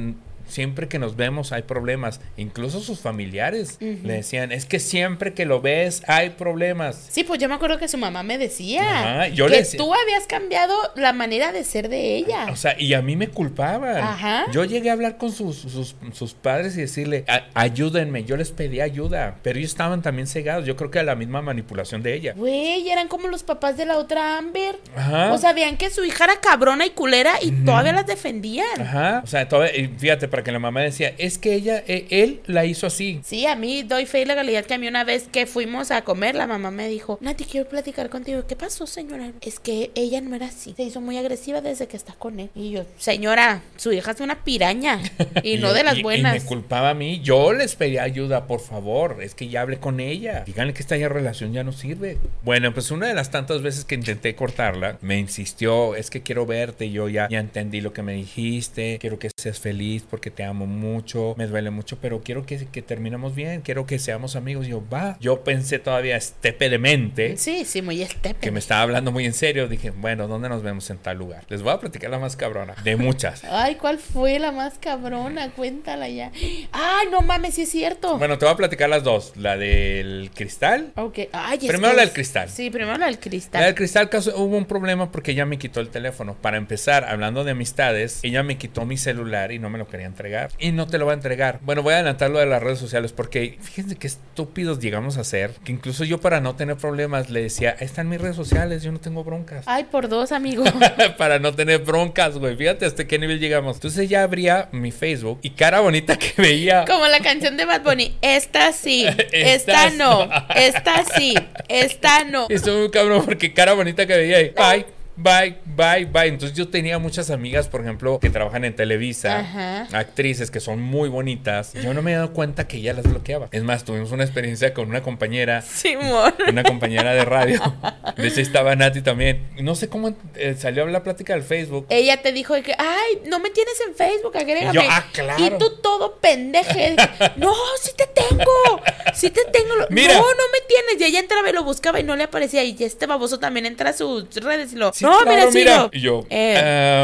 siempre que nos vemos hay problemas, incluso sus familiares le decían, es que siempre que lo ves hay problemas. Sí, pues yo me acuerdo que su mamá me decía Ajá, yo que le decía- tú habías cambiado la manera de ser de ella. O sea, y a mí me culpaban. Ajá. Yo llegué a hablar con sus, sus, sus padres y decirle, "A- ayúdenme, yo les pedí ayuda, pero ellos estaban también cegados, yo creo que a la misma manipulación de ella. Güey, eran como los papás de la otra Amber. Ajá. O sabían que su hija era cabrona y culera y todavía las defendían. Ajá. O sea, todavía, fíjate, para que la mamá decía, es que ella, eh, él la hizo así. Sí, a mí doy fe y legalidad que a mí una vez que fuimos a comer, la mamá me dijo, Nati, quiero platicar contigo. ¿Qué pasó, señora? Es que ella no era así. Se hizo muy agresiva desde que está con él. Y yo, señora, su hija es una piraña. Y no de las y- buenas. Y me culpaba a mí. Yo les pedí ayuda, por favor. Es que ya hablé con ella. Díganle que esta ya relación ya no sirve. Bueno, pues una de las tantas veces que intenté cortarla, me insistió, es que quiero verte. Yo ya, ya entendí lo que me dijiste. Quiero que seas feliz porque te amo mucho. Me duele mucho, pero quiero que, que terminemos bien. Quiero que seamos amigos. Y yo, va. Yo pensé todavía estepedemente. Sí, sí, muy estepe. Que me estaba hablando muy en serio, dije, bueno, ¿dónde nos vemos en tal lugar? Les voy a platicar la más cabrona, de muchas. Ay, ¿cuál fue la más cabrona? Cuéntala ya. Ay, no mames, sí es cierto. Bueno, te voy a platicar las dos. La del cristal. Ok. Ay, es Primero que la del cristal. Sí, primero la del cristal. La del cristal caso- hubo un problema porque ella me quitó el teléfono. Para empezar, hablando de amistades, ella me quitó mi celular y no me lo quería entregar. Y no te lo va a entregar. Bueno, voy a adelantar lo de las redes sociales porque fíjense qué estúpidos llegamos a ser. Que incluso yo para no tener problemas le decía, "Ahí están mis redes sociales, yo no tengo broncas. Ay, por dos, amigo. para no tener broncas, güey. Fíjate hasta qué nivel llegamos. Entonces ella abría mi Facebook y cara bonita que veía. Como la canción de Bad Bunny. Esta sí, Esta esta no, esta sí, esta no. Y estuvo muy cabrón porque cara bonita que veía. y, Bye. Bye, bye, bye. Entonces yo tenía muchas amigas, por ejemplo, que trabajan en Televisa, Ajá. actrices que son muy bonitas. Yo no me he dado cuenta que ella las bloqueaba. Es más, tuvimos una experiencia con una compañera Simón. una compañera de radio. De hecho, estaba Nati también. No sé cómo eh, salió la plática del Facebook. Ella te dijo que, ay, no me tienes en Facebook, agrégame. Y yo, "Ah, claro". Y tú todo pendeje. no, sí te tengo. Sí te tengo. Mira. No, no me tienes. Y ella entraba y lo buscaba y no le aparecía. Y este baboso también entra a sus redes y lo. Sí, no, claro, mira, sí. lo- Y yo, Eh,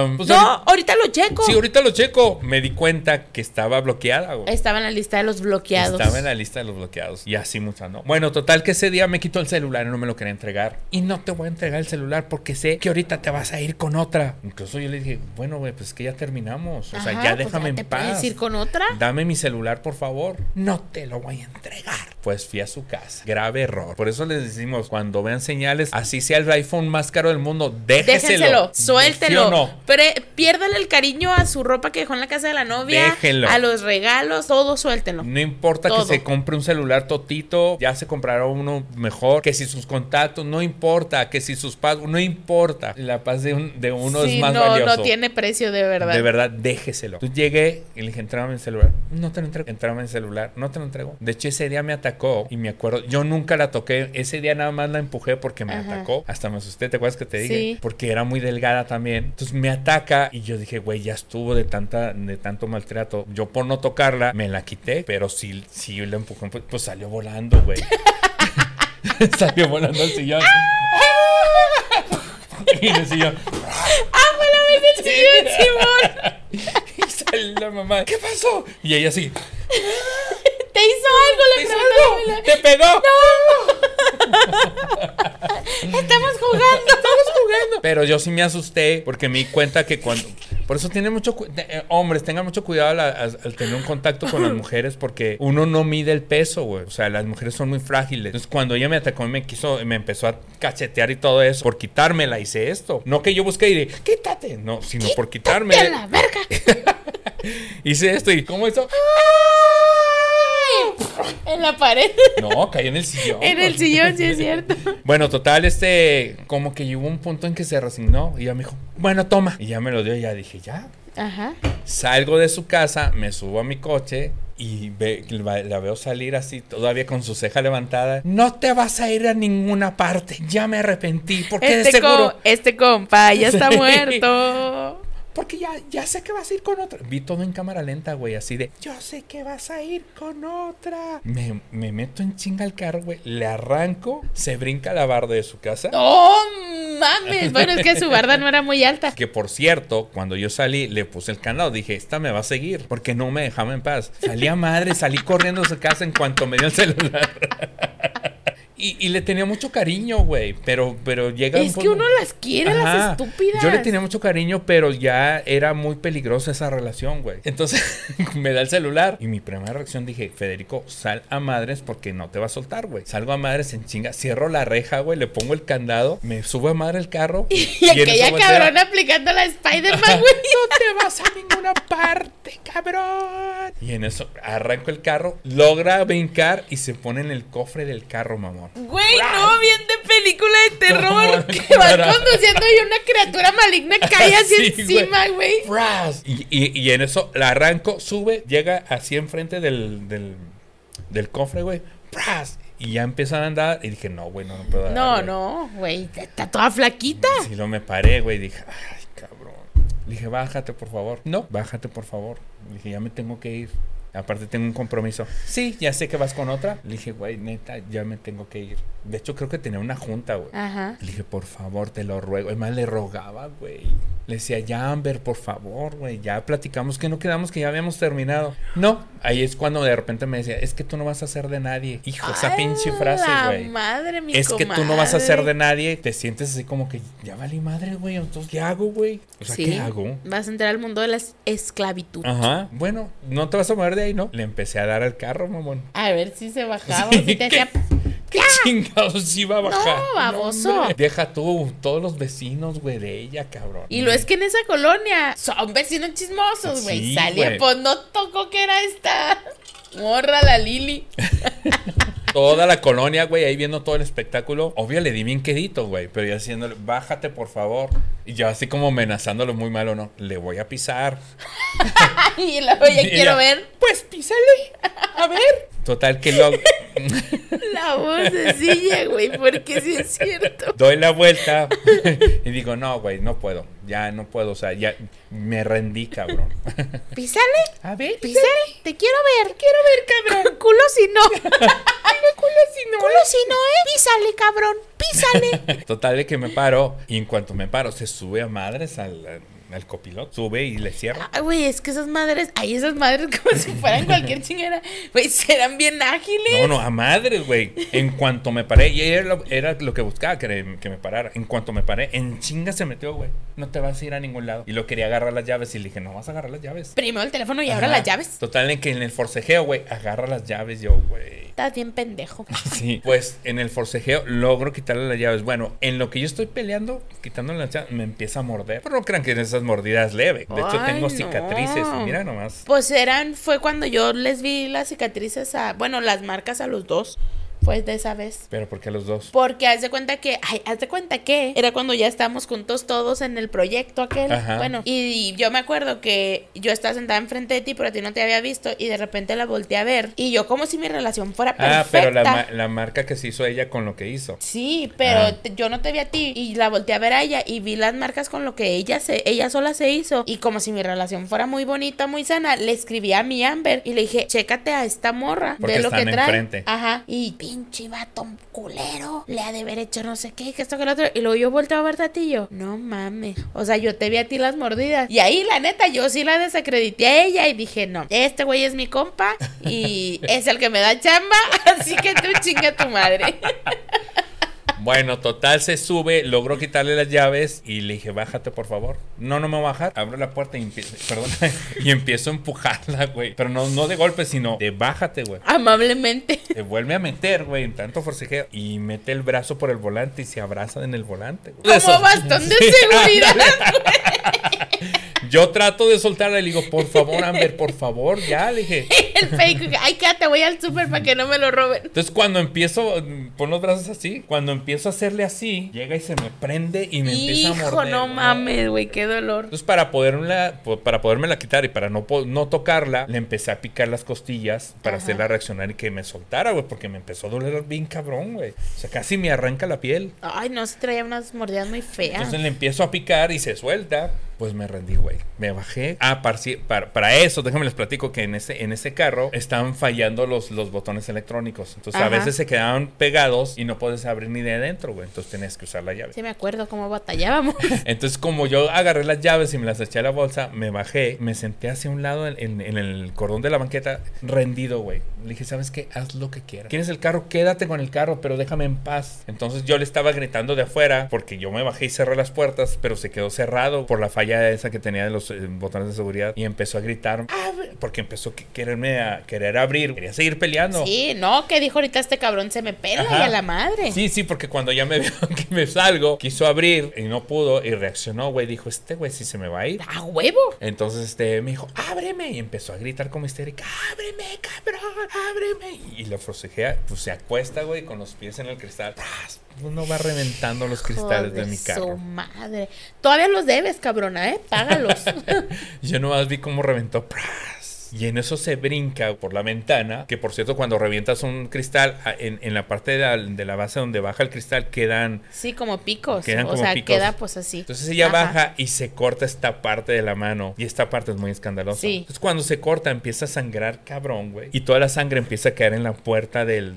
"Ehm, pues no, ahorita- ahorita lo checo. Sí, ahorita lo checo. Me di cuenta que estaba bloqueada, güey. Estaba en la lista de los bloqueados. Estaba en la lista de los bloqueados. Y así muchas, ¿no? Bueno, total que ese día me quitó el celular y no me lo quería entregar. Y no te voy a entregar el celular porque sé que ahorita te vas a ir con otra. Incluso yo le dije, bueno, güey, pues que ya terminamos. O sea, ya pues déjame ¿Te en puedes paz. ir con otra? Dame mi celular, por favor. No te lo voy a entregar. Pues fui a su casa. Grave error. Por eso les decimos, cuando vean señales, así sea el iPhone más caro del mundo, déjeselo. Déjenselo, suéltelo. ¿Sí o no? Pre- piérdale el cariño a su ropa que dejó en la casa de la novia. Déjenlo. A los regalos, todo suéltenlo. No importa Todo. que se compre un celular totito, ya se comprará uno mejor, que si sus contactos, no importa, que si sus pagos, no importa. La paz de, un- de uno Sí, es más no, valioso. no tiene precio de verdad. De verdad, déjeselo. Entonces llegué y le dije, entrame el celular. No te lo entrego. Entrame el celular. No te lo entrego. De hecho, ese día me atacó y me acuerdo, yo nunca la toqué. Ese día nada más la empujé porque me Ajá. atacó. Hasta me asusté, ¿te acuerdas que te dije? Sí. Porque era muy delgada también. Entonces me ataca y yo dije, güey, ya estuvo de tanta, de tanto maltrato. Yo por no tocarla, me la quité, pero sí, sí la empujé, pues, pues salió volando, güey. salió volando al sillón. y el sillón. ¡Ah! Y sale la mamá. ¿Qué pasó? Y ella así. ¿Te hizo algo? Le "¿Te hizo algo? ¿Te pegó? ¡No! Estamos jugando. Estamos jugando. Pero yo sí me asusté porque me di cuenta que cuando. Por eso tienen mucho. eh, hombres, tengan mucho cuidado al, al- al tener un contacto con las mujeres porque uno no mide el peso, güey. O sea, las mujeres son muy frágiles. Entonces, cuando ella me atacó y me quiso, me empezó a cachetear y todo eso, por quitármela hice esto. No que yo busqué y dije, quítate. No, sino por quitarme. ¡Quítate a la verga! Hice esto y ¿cómo hizo? En la pared. No, cayó en el sillón. En el sillón, sí es cierto. Bueno, total, este, como que llegó un punto en que se resignó y ya me dijo, bueno, toma. Y ya me lo dio y ya dije, ya. Ajá. Salgo de su casa, me subo a mi coche y ve- la, veo salir así, todavía con su ceja levantada. No te vas a ir a ninguna parte, ya me arrepentí, porque de Este, seguro... co- este compa ya está muerto. Porque ya, ya sé que vas a ir con otra. Vi todo en cámara lenta, güey, así de, yo sé que vas a ir con otra. Me, me meto en chinga al carro, güey, le arranco, se brinca la barda de su casa. ¡Oh, mames! Bueno, es que su barda no era muy alta. Que por cierto, cuando yo salí, le puse el candado. Dije, esta me va a seguir. Porque no me dejaba en paz. Salí a madre, salí corriendo a su casa en cuanto me dio el celular. Y, y le tenía mucho cariño, güey. Pero, pero llega un Es que uno las quiere, las estúpidas. Yo le tenía mucho cariño, pero ya era muy peligrosa esa relación, güey. Entonces me da el celular y mi primera reacción dije, Federico, sal a madres porque no te va a soltar, güey. Salgo a madres en chinga, cierro la reja, güey, le pongo el candado, me subo a madre el carro. Y aquella cabrona aplicando la Spider-Man, güey. no te vas a ninguna parte, cabrón. Y en eso arranco el carro, logra brincar y se pone en el cofre del carro, mamón. Güey, no, bien de película de terror. No, que vas conduciendo y una criatura maligna cae así Sí, encima, güey. Y, y- y en eso la arranco, sube, llega así enfrente del, del, del cofre, güey. Y ya empiezan a andar. Y dije, no, güey, no, no puedo dar, No, no, güey. Está toda flaquita. Si lo me paré, güey, dije, ay, cabrón. Dije, bájate, por favor. No, bájate, por favor. Dije, ya me tengo que ir. Aparte tengo un compromiso. Sí, ya sé que vas con otra. Le dije, güey, neta, ya me tengo que ir. De hecho, creo que tenía una junta, güey. Ajá. Le dije, por favor, te lo ruego. Además, le rogaba, güey. Le decía, ya, Amber, por favor, güey. Ya platicamos que no quedamos, que ya habíamos terminado. No, ahí es cuando de repente me decía, es que tú no vas a ser de nadie. Hijo, esa pinche frase, güey. madre, mi Es que tú no vas a ser de nadie. Te sientes así como que, ya valí madre, güey. Entonces, ¿qué hago, güey? O sea, Sí, ¿qué hago? Vas a entrar al mundo de la es- esclavitud. Ajá. Bueno, no te vas a mover de ahí, ¿no? Le empecé a dar al carro, mamón. A ver si se bajaba, Sí, si te ¿qué? hacía... ¿Qué chingados iba a bajar? No, baboso. Deja tú, todos los vecinos, güey, de ella, cabrón. Y lo es que en esa colonia son vecinos chismosos, güey. Sí, Salía, pues no tocó que era esta morra, la Lili. Toda la colonia, güey, ahí viendo todo el espectáculo. Obvio le di bien quedito, güey, pero ya haciéndole, bájate, por favor. Y yo así como amenazándolo muy mal o no, le voy a pisar. y luego ya Y quiero ella, ver Pues písale, a ver. Total que lo la vocecilla, güey, porque sí es cierto. doy la vuelta y digo, no, güey, no puedo. Ya no puedo, o sea, ya me rendí, cabrón. Písale, A ver, písale, te quiero ver. Te quiero ver, cabrón. Culo si no. culo si no. Culo si no, eh. Písale, cabrón. Písale. Total de que me paro y en cuanto me paro se sube a madres al, al copiloto, sube y le cierra. Ay, güey, es que esas madres, ay, esas madres como si fueran cualquier chingera, güey, serán bien ágiles. No, no, a madres, güey. En cuanto me paré, y era lo, era lo que buscaba, que, me- que me parara. En cuanto me paré, en chinga se metió, güey. No te vas a ir a ningún lado. Y lo quería agarrar las llaves y le dije, no vas a agarrar las llaves. Primero el teléfono y ahora las llaves. Total, en que en el forcejeo, güey, agarra las llaves yo, güey. Estás bien pendejo. Sí, pues en el forcejeo logro quitarle las llaves. Bueno, en lo que yo estoy peleando, quitándole las llaves, me empieza a morder. Pero no crean que en esas mordidas leve. De hecho, Ay, tengo no. cicatrices. Mira nomás. Pues eran, fue cuando yo les vi las cicatrices a, bueno, las marcas a los dos. Fue de esa vez. Pero ¿por qué los dos? Porque haz de cuenta que, ay, haz de cuenta que era cuando ya estábamos juntos todos en el proyecto aquel. Ajá. Bueno, y yo me acuerdo que yo estaba sentada enfrente de ti, pero a ti no te había visto, y de repente la volteé a ver. Y yo, como si mi relación fuera perfecta. Ah, pero la, ma- la marca que se hizo ella con lo que hizo. Sí, pero Ah. yo no te vi a ti y la volteé a ver a ella y vi las marcas con lo que ella se, ella sola se hizo y como si mi relación fuera muy bonita, muy sana, le escribí a mi Amber y le dije, chécate a esta morra, Porque lo que están trae. enfrente. Ajá. Y pinche vato culero, le ha de haber hecho no sé qué, que esto que lo otro. Y luego yo volteo a verte a yo, no mames. O sea, yo te vi a ti las mordidas. Y ahí, la neta, yo sí la desacredité a ella y dije, no, este güey es mi compa y es el que me da chamba, así que tú chinga tu madre. Bueno, total se sube, logró quitarle las llaves y le dije, bájate por favor. No, no me voy a bajar. Abro la puerta y empiezo, perdón, y empiezo a empujarla, güey. Pero no, no de golpe, sino de bájate, güey. Amablemente. Se vuelve a meter, güey, en tanto forcejeo. Y mete el brazo por el volante y se abraza en el volante. güey. Como bastón de seguridad. Yo trato de soltarla y le digo, por favor, Amber, por favor, ya, le dije. El fake. Ay, quédate, voy al súper para que no me lo roben. Entonces cuando empiezo, pon los brazos así, cuando empiezo a hacerle así, llega y se me prende y me empieza a Hijo, morder. no güey. mames, güey, qué dolor. Entonces para poderla, po- para podérmela quitar y para no, no tocarla, le empecé a picar las costillas para Ajá. hacerla reaccionar y que me soltara, güey, porque me empezó a doler bien cabrón, güey. O sea, casi me arranca la piel. Ay, no, se traía unas mordidas muy feas. Entonces le empiezo a picar y se suelta. Pues me rendí, güey. Me bajé. Ah, para, para, para eso, déjame les platico que en ese, en ese carro estaban fallando los, los botones electrónicos. Entonces a veces se quedaban pegados y no puedes abrir ni de adentro, güey. Entonces tenías que usar la llave. Sí me acuerdo cómo batallábamos. Entonces, como yo agarré las llaves y me las eché a la bolsa, me bajé, me senté hacia un lado en, en- en el cordón de la banqueta, rendido, güey. Le dije, ¿sabes qué? Haz lo que quieras. ¿Quieres el carro? Quédate con el carro, pero déjame en paz. Entonces yo le estaba gritando de afuera, porque yo me bajé y cerré las puertas, pero se quedó cerrado por la falla esa que tenía de los eh, botones de seguridad. Y empezó a gritar, "Abre", porque empezó a quererme a querer abrir. Quería seguir peleando. Sí, no, que dijo ahorita este cabrón se me pela Ajá. y a la madre. Sí, sí, porque cuando ya me vio que me salgo, quiso abrir y no pudo y reaccionó, güey. Dijo, este güey sí se me va a ir. A huevo. Entonces este me dijo, ábreme. Y empezó a gritar como histérica, ábreme, cabrón, ábreme. Y lo forcejea, pues se acuesta, güey, con los pies en el cristal. Uno va reventando los cristales de mi Su carro. madre. Todavía los debes, ¿eh? Págalos. Yo nomás vi cómo reventó. Y en eso se brinca por la ventana, que por cierto cuando revientas un cristal, a- en, en la parte de la, de la base donde baja el cristal quedan sí, como picos. Quedan o como sea, picos. queda pues así. Entonces ella Ajá. baja y se corta esta parte de la mano. Y esta parte es muy escandalosa. Sí. Entonces cuando se corta empieza a sangrar cabrón, güey. Y toda la sangre empieza a caer en la puerta del,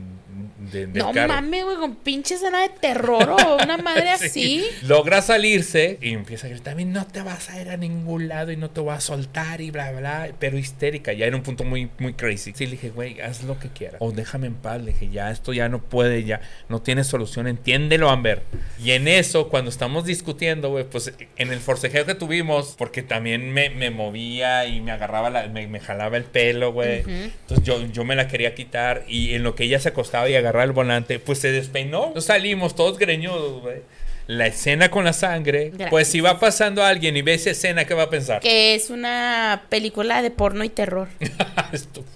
de- del No carro. mames, güey, con pinche escena de terror o una madre así. Sí. Logra salirse y empieza a gritar, no te vas a ir a ningún lado y no te voy a soltar y bla, bla, pero histérica, ya era un punto muy, muy crazy. Sí, le dije, güey, haz lo que quieras. O déjame en paz, le dije, ya, esto ya no puede, ya, no tiene solución, entiéndelo, Amber. Y en eso, cuando estamos discutiendo, güey, pues en el forcejeo que tuvimos, porque también me, me movía y me agarraba, la, me, me jalaba el pelo, güey. Entonces yo, yo me la quería quitar y en lo que ella se acostaba y agarraba el volante, pues se despeinó. Nos salimos todos greñudos, güey. La escena con la sangre, Gracias. pues si va pasando alguien y ve esa escena, ¿qué va a pensar? Que es una película de porno y terror. Estúpida.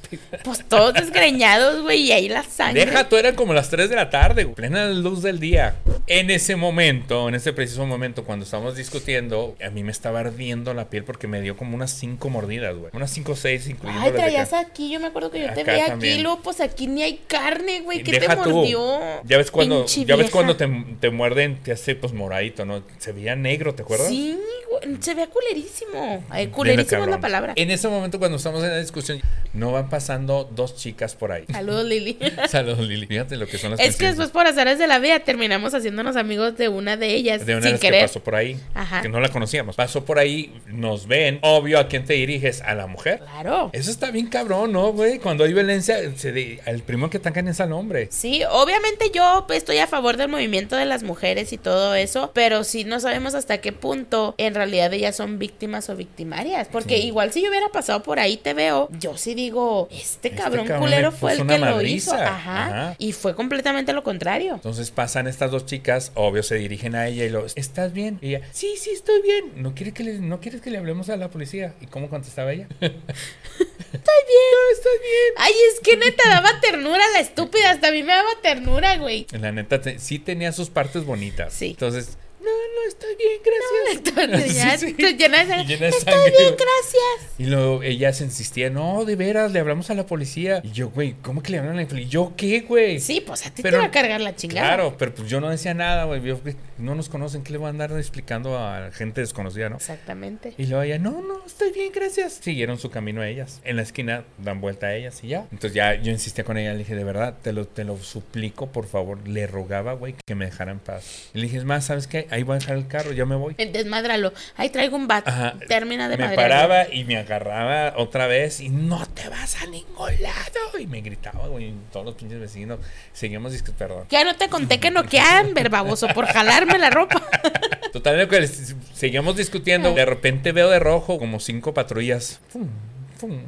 Pues todos desgreñados, güey, y ahí la sangre. Deja, tú eran como las 3 de la tarde, güey, plena luz del día. En ese momento, en ese preciso momento, cuando estábamos discutiendo, a mí me estaba ardiendo la piel porque me dio como unas 5 mordidas, güey. Unas 5 o 6, incluyendo Ay, traías aquí, yo me acuerdo que yo te veía aquí, luego pues aquí ni hay carne, güey, ¿qué Deja te tú. mordió? Ya ves cuando, Pinche ya ves vieja. cuando te, te muerden, te hace pues moradito, ¿no? Se veía negro, ¿te acuerdas? Sí, güey, se ve culerísimo. Bien culerísimo es la palabra. En ese momento, cuando estamos en la discusión, no van pasando dos chicas por ahí. Saludos, Lili. Saludos, Lili. Fíjate lo que son las es que después por azares de la vida terminamos haciéndonos amigos de una de ellas de una sin vez que querer. pasó por ahí, Ajá. que no la conocíamos. Pasó por ahí, nos ven. Obvio, ¿a quién te diriges? A la mujer. Claro. Eso está bien cabrón, ¿no, güey? Cuando hay violencia, se de- el primero que atacan es al hombre. Sí, obviamente yo pues, estoy a favor del movimiento de las mujeres y todo eso, pero sí no sabemos hasta qué punto en realidad ellas son víctimas o victimarias. Porque Sí. igual si yo hubiera pasado por ahí te veo, yo sí digo, este, Este cabrón culero le fue el que una lo hizo. madriza. Ajá. Ajá. Y fue completamente lo contrario. Entonces pasan estas dos chicas, obvio se dirigen a ella y lo, ¿estás bien? Y ella, sí, sí, estoy bien. ¿No, quiere que le, ¿No quieres que le hablemos a la policía? ¿Y cómo contestaba ella? Estoy bien. No, estoy bien. Ay, es que neta daba ternura la estúpida, hasta a mí me daba ternura, güey. La neta, te- sí tenía sus partes bonitas. Sí. Entonces, no, no, estoy bien, gracias. Entonces, ya Sí, sí. estoy llena de llena de Estoy sangre, bien, gracias. Y luego ella se insistía, no, de veras, le hablamos a la policía. Y yo, güey, ¿cómo que le hablan a la policía? ¿Y ¿Yo qué, güey? Sí, pues a ti Pero- te va a cargar la chingada. Claro, pero pues yo no decía nada, güey. Güey, No nos conocen, ¿qué le van a andar explicando a gente desconocida, no? Exactamente. Y luego ella, no, no, estoy bien, gracias. Siguieron su camino a ellas. En la esquina dan vuelta a ellas y ya. Entonces ya yo insistía con ella, le dije, de verdad, te lo, te lo suplico, por favor. Le rogaba, güey, que me dejara en paz. Y le dije, es más, ¿sabes qué? Ahí voy a dejar el carro, ya me voy. Desmádralo. Ahí traigo un bat. Ajá. Termina de Me paraba y me agarraba otra vez y no te vas a ningún lado. Y me gritaba, güey, todos los pinches vecinos. Seguimos, disque- perdón. Ya no te conté que no quedan, verbaboso, por jalarme la ropa. Total, seguíamos discutiendo. De repente veo de rojo como cinco patrullas. Fum, fum,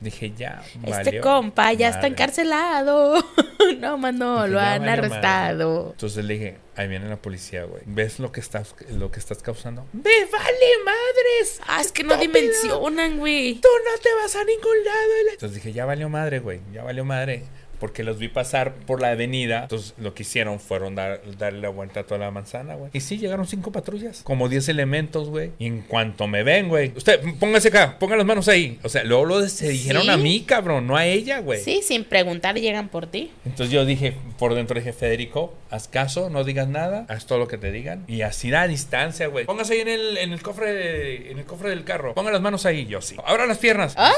Dije, ya, Este valió compa ya está encarcelado. no, más no, lo "Ya han arrestado. Entonces le dije, ahí viene la policía, güey. ¿Ves lo que estás, lo que estás causando? ¡Me vale madres! Ah, es que no dimensionan, güey. Tú no te vas a ningún lado. Entonces dije, ya valió madre, güey. Ya valió madre. Porque los vi pasar por la avenida. Entonces lo que hicieron fueron dar, darle la vuelta a toda la manzana, güey. Y sí, llegaron cinco patrullas. Como 10 elementos, güey. Y en cuanto me ven, güey. Usted, póngase acá, ponga las manos ahí. O sea, luego lo se dijeron Sí. a mí, cabrón, no a ella, güey. Sí, sin preguntar llegan por ti. Entonces yo dije, por dentro dije, Federico, haz caso, no digas nada, haz todo lo que te digan. Y así a distancia, güey. Póngase ahí en el, en el cofre de- en el cofre del carro. Ponga las manos ahí, yo sí. Abra las piernas. ¡Ay!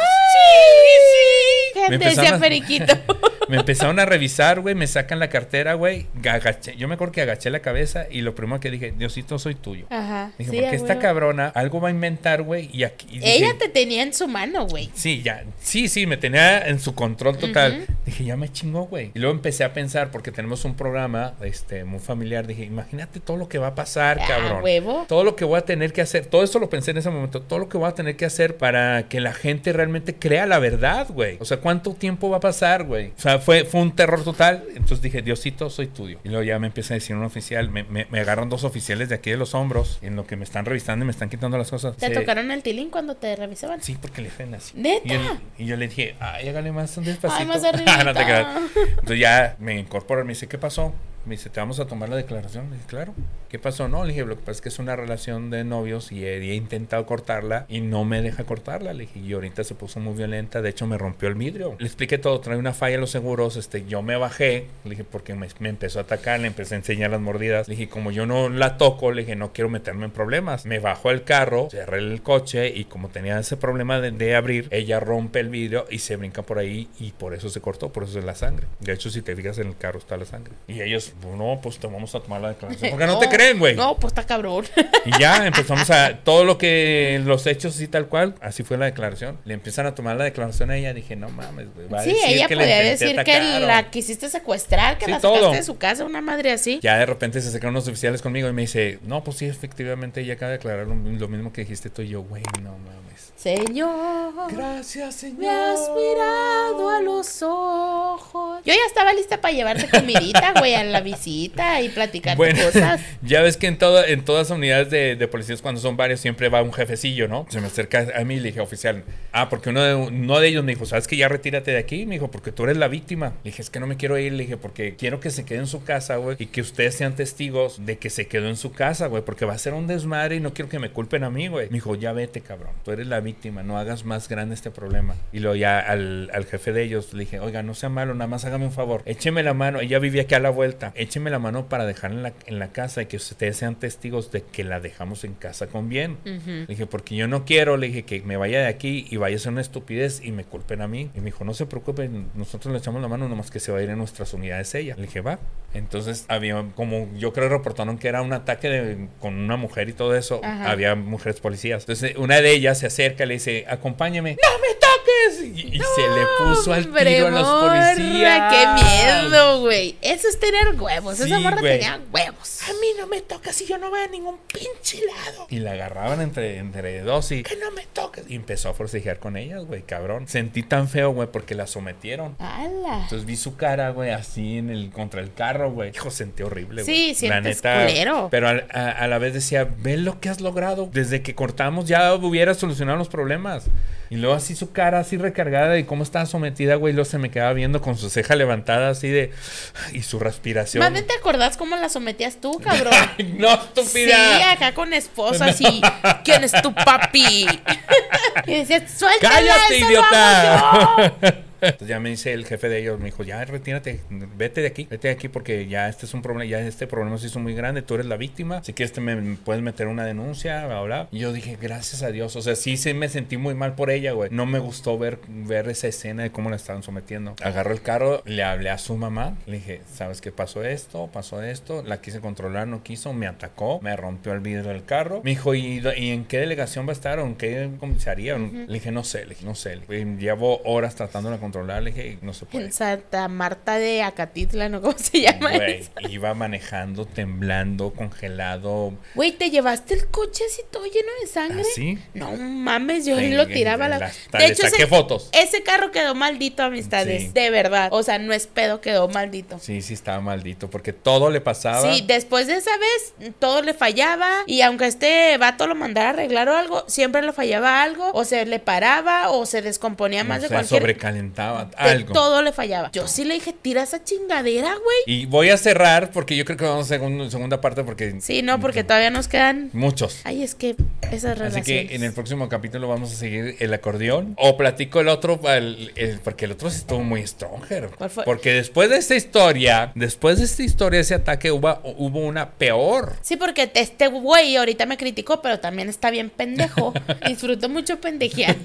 Me ¿Qué te empezaron decía Periquito? Me empezaron a revisar, güey, me sacan la cartera, güey. agaché- Yo me acuerdo que agaché la cabeza y lo primero que dije, Diosito, soy tuyo. Ajá. Dije, sí, porque esta cabrona algo va a inventar, güey, y aquí... y dije, Ella te tenía en su mano, güey. Sí, ya, sí, sí, me tenía en su control total. Dije, ya me chingó, güey. Y luego empecé a pensar, porque tenemos un programa, este, muy familiar. Dije, imagínate todo lo que va a pasar, Ah, cabrón. huevo. Todo lo que voy a tener que hacer. Todo esto lo pensé en ese momento. Todo lo que voy a tener que hacer para que la gente realmente crea la verdad, güey. O sea, ¿cuánto tiempo va a pasar, güey? O sea, fue, fue un terror total. Entonces dije, Diosito, soy tuyo. Y luego ya me empieza a decir un oficial. Me, me- me agarran dos oficiales de aquí de los hombros, en lo que me están revisando y me están quitando las cosas. ¿Te tocaron el tilín cuando te revisaban? Sí, porque le hacen así. ¿Neta? Y, él- y yo le dije, ay, hágale más un despacito. Ay, más no te arribita. creas. Entonces ya me incorpora, me dice, ¿qué pasó? Me dice, ¿te vamos a tomar la declaración? Le dije, claro. ¿Qué pasó? No, le dije, lo que pasa es que es una relación de novios y he, he intentado cortarla y no me deja cortarla. Le dije, y ahorita se puso muy violenta, de hecho me rompió el vidrio. Le expliqué todo, trae una falla en los seguros, este, yo me bajé, le dije, porque me, me empezó a atacar, le empecé a enseñar las mordidas. Le dije, como yo no la toco, le dije, no quiero meterme en problemas. Me bajo el carro, cerré el coche y como tenía ese problema de, de abrir, ella rompe el vidrio y se brinca por ahí y por eso se cortó, por eso es la sangre. De hecho, si te fijas en el carro está la sangre. Y ellos, no, pues te vamos a tomar la declaración. Porque no, te creen, güey. No, pues está cabrón. Y ya empezamos a todo lo que los hechos así tal cual, así fue la declaración. Le empiezan a tomar la declaración a ella, dije, no mames, güey. Sí, decir ella que podía decir que la quisiste secuestrar, que Sí, la todo. sacaste de su casa, una madre así. Ya de repente se acercaron unos oficiales conmigo y me dice, no, pues sí, efectivamente ella acaba de declarar lo, lo mismo que dijiste tú y yo, güey, no mames. Señor, Gracias, señor. me has mirado a los ojos. Yo ya estaba lista para llevarte comidita, güey, a la visita y platicar Bueno, cosas. ya ves que en, todo, en todas las unidades de, de policías, cuando son varios, siempre va un jefecillo, ¿no? Se me acerca a mí y le dije, oficial, ah, porque uno de, uno de ellos me dijo, ¿sabes que ya retírate de aquí? Me dijo, porque tú eres la víctima. Le dije, es que no me quiero ir. Le dije, porque quiero que se quede en su casa, güey, y que ustedes sean testigos de que se quedó en su casa, güey, porque va a ser un desmadre y no quiero que me culpen a mí, güey. Me dijo, ya vete, cabrón, tú eres la víctima, no hagas más grande este problema. Y luego ya al, al jefe de ellos le dije, oiga, no sea malo, nada más hágame un favor, écheme la mano, ella vivía aquí a la vuelta, écheme la mano para dejarla en la, en la casa y que ustedes sean testigos de que la dejamos en casa con bien. Le dije, porque yo no quiero, le dije que me vaya de aquí y vaya a ser una estupidez y me culpen a mí. Y me dijo, no se preocupe, nosotros le echamos la mano, nomás que se va a ir en nuestras unidades ella. Le dije, va. Entonces había como, yo creo reportaron que era un ataque de- con una mujer y todo eso. Ajá. Había mujeres policías. Entonces una de ellas se acerca le dice, acompáñame. ¡No me toques! Y, y se le puso al tiro a los policías. ¡Qué miedo, güey! Eso es tener huevos. Esa morra tenía huevos. A mí no me tocas y yo no voy a ningún pinche lado. Y la agarraban entre, entre dos y que no me toques. Y empezó a forcejear con ellas, güey, cabrón. Sentí tan feo, güey, porque la sometieron. ¡Hala! Entonces vi su cara, güey, así en el contra el carro, güey. Hijo, sentí horrible, güey. Sí, sientes culero. Pero al- a, a la vez decía, ve lo que has logrado. Desde que cortamos ya hubiera solucionado los problemas. Y luego así su cara así recargada y cómo estaba sometida, güey. Luego se me quedaba viendo con su ceja levantada así de... Y su respiración. Más bien te acordás cómo la sometías tú, cabrón. no, estúpida. Sí, acá con esposas y ¿quién es tu papi? y decías, suéltala, ¡Cállate, idiota! No hago yo". Entonces ya me dice el jefe de ellos, me dijo, ya retírate, vete de aquí, vete de aquí porque ya este es un problema, ya este problema se hizo muy grande, tú eres la víctima, si quieres te me, me puedes meter una denuncia, bla, bla. Y yo dije, gracias a Dios, o sea, sí, sí me sentí muy mal por ella, güey. No me gustó ver, ver esa escena de cómo la estaban sometiendo. Agarró el carro, le hablé a su mamá, le dije, ¿sabes qué pasó esto? Pasó esto, la quise controlar, no quiso, me atacó, me rompió el vidrio del carro. Me dijo, ¿y, y en qué delegación va a estar? ¿O en qué comisaría? Le dije, no sé, le dije, no sé. Le dije, llevo horas tratando de controlar, le dije, no se puede. En Santa Marta de Acatitla, ¿no? ¿Cómo se llama Güey, eso? iba manejando, temblando, congelado. Güey, ¿te llevaste el coche así todo lleno de sangre? ¿Así? No mames, yo Sí, lo tiraba a la... hasta le saqué fotos. ese carro quedó maldito, amistades. Sí. De verdad. O sea, no es pedo, quedó maldito. Sí, sí, estaba maldito, porque todo le pasaba. Sí, después de esa vez todo le fallaba y aunque este vato lo mandara a arreglar o algo, siempre le fallaba algo o se le paraba o se descomponía más o de sea, cualquier... sobrecalentaba de algo. todo le fallaba. Yo sí le dije, tira esa chingadera, güey. Y voy a cerrar porque yo creo que vamos a hacer una segunda parte porque Sí, no, porque todavía nos quedan... muchos. Ay, es que esas Así relaciones... que en el próximo capítulo vamos a seguir el acordeón. O platico el otro, el- el- porque el otro estuvo muy stronger. ¿Cuál fue? Porque después de esta historia, después de esta historia, ese ataque, hubo, hubo una peor. Sí, porque este güey ahorita me criticó, pero también está bien pendejo. Disfruto mucho pendejear.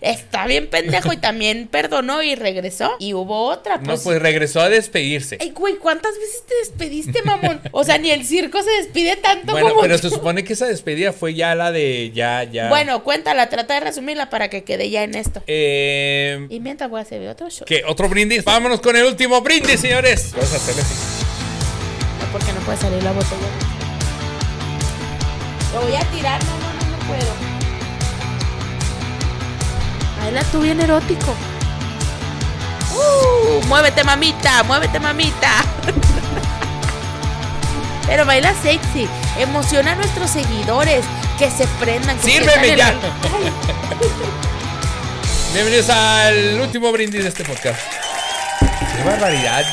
está bien pendejo y también perdonó y regresó. Y hubo otra, No, pues. pues regresó a despedirse. Ay, güey, ¿cuántas veces te despediste, mamón? O sea, ni el circo se despide tanto Bueno, como pero tú. se supone que esa despedida fue ya la de ya, ya. Bueno, cuéntala, trata de resumirla para que quede ya en esto. Eh, Y mientras voy a hacer otro show. ¿Qué? ¿Otro brindis? Vámonos con el último brindis, señores. Vamos a hacerle así. Porque no puede salir la botella. Lo voy a tirar, no, no, no, no puedo. Baila tú bien erótico. Uh, muévete mamita, muévete mamita. Pero baila sexy, emociona a nuestros seguidores, que se prendan. que Sírveme ya. Bienvenidos al último brindis de este podcast. ¡Qué barbaridad!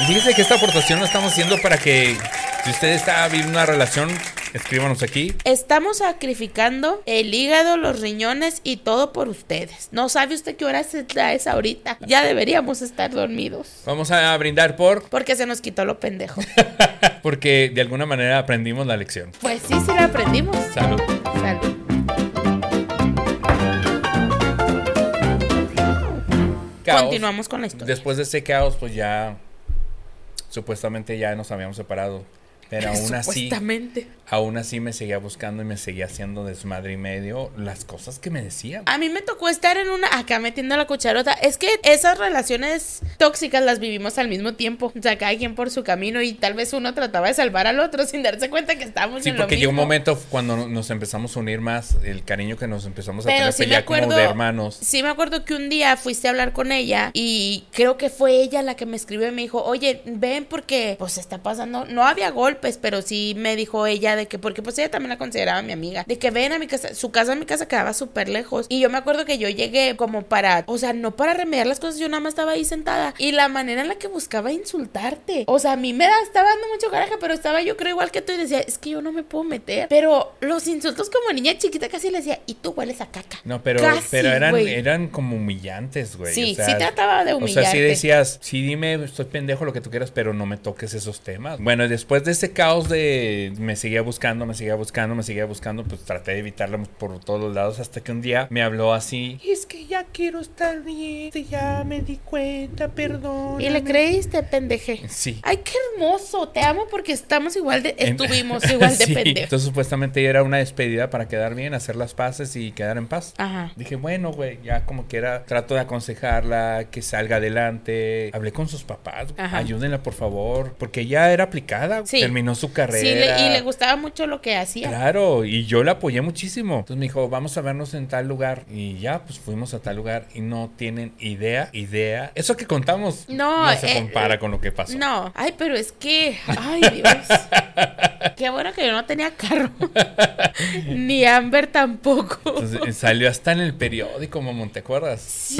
Y fíjense que esta aportación la estamos haciendo para que si usted está viviendo una relación, escríbanos aquí. Estamos sacrificando el hígado, los riñones y todo por ustedes. No sabe usted qué hora es ahorita. Ya deberíamos estar dormidos. Vamos a brindar por Porque se nos quitó lo pendejo. porque de alguna manera aprendimos la lección. Pues sí, sí lo aprendimos. Salud. Salud. Caos. Continuamos con la historia. Después de ese caos, pues ya supuestamente ya nos habíamos separado. Pero aún así, aún así me seguía buscando y me seguía haciendo desmadre y medio las cosas que me decía. A mí me tocó estar en una, acá metiendo la cucharota. Es que esas relaciones tóxicas las vivimos al mismo tiempo. O sea, cada quien por su camino y tal vez uno trataba de salvar al otro sin darse cuenta que estábamos Sí, en lo porque llegó un momento cuando no- nos empezamos a unir más, el cariño que nos empezamos a tener sí acuerdo. como de hermanos. Sí, me acuerdo que un día fuiste a hablar con ella y creo que fue ella la que me escribió y me dijo, oye, ven porque pues está pasando. No había golpes, pero sí me dijo ella de que, porque pues ella también la consideraba mi amiga, de que ven a mi casa. Su casa, mi casa quedaba súper lejos. Y yo me acuerdo que yo llegué como para, o sea, no para remediar las cosas, yo nada más estaba ahí sentada. Y la manera en la que buscaba insultarte. O sea, a mí me da, estaba dando mucho coraje, pero estaba yo creo igual que tú y decía, es que yo no me puedo meter. Pero los insultos como niña chiquita casi le decía, y tú hueles a caca. No, pero, Casi, pero eran, eran como humillantes, güey. Sí, o sea, sí trataba de O sea, humillarte. sí decías, sí dime, estoy pendejo lo que tú quieras, pero no me toques esos temas. Bueno, después de ese caos de me seguía buscando, me seguía buscando, me seguía buscando, pues traté de evitarla por todos los lados hasta que un día me habló así. Es que ya quiero estar bien, ya me di cuenta, perdón. Y le creíste, pendeje. Sí. Ay, qué hermoso. Te amo porque estamos igual de. Estuvimos igual de Sí. Entonces supuestamente era una despedida para quedar bien, hacer las paces y quedar en paz. Ajá. Dije, bueno, güey, ya como quiera, trato de aconsejarla, que salga adelante. Hablé con sus papás, Ajá. ayúdenla por favor, porque ella era aplicada, Sí. Terminó su carrera. Sí, le- y le gustaba mucho lo que hacía. Claro, y yo la apoyé muchísimo. Entonces me dijo, vamos a vernos en tal lugar. Y ya, pues fuimos a tal lugar y no tienen idea, idea. Eso que contamos No, se eh, compara con lo que pasó. No, ay, pero es que, ay Dios. Qué bueno que yo no tenía carro. Ni Amber tampoco. Entonces, eh, salió hasta en el periódico, mamón, ¿te acuerdas? Sí,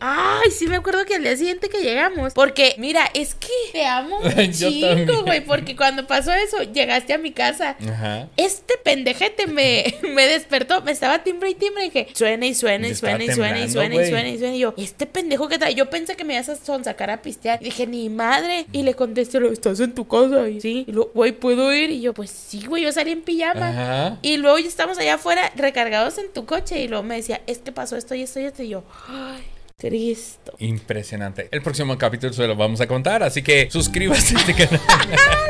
Ay, sí me acuerdo que al día siguiente que llegamos. Porque, mira, es que te amo un también. güey. Porque cuando pasó eso, llegaste a mi casa. Ajá. Este pendejete me, me despertó, me estaba timbre y timbre y que suena y suena y suena y suena y suena y suena y suena y yo, este pendejo que trae, yo pensé que me ibas a sonsacar a pistear. Y dije, ni madre. Y le contesté, estás en tu casa y sí. Y luego, güey, ¿puedo ir? Y yo, pues sí, güey, yo salí en pijama. Ajá. Y luego ya estamos allá afuera recargados en tu coche y luego me decía, es que pasó esto y esto y esto y yo, ay, Cristo. Impresionante. El próximo capítulo se lo vamos a contar, así que suscríbase a este canal.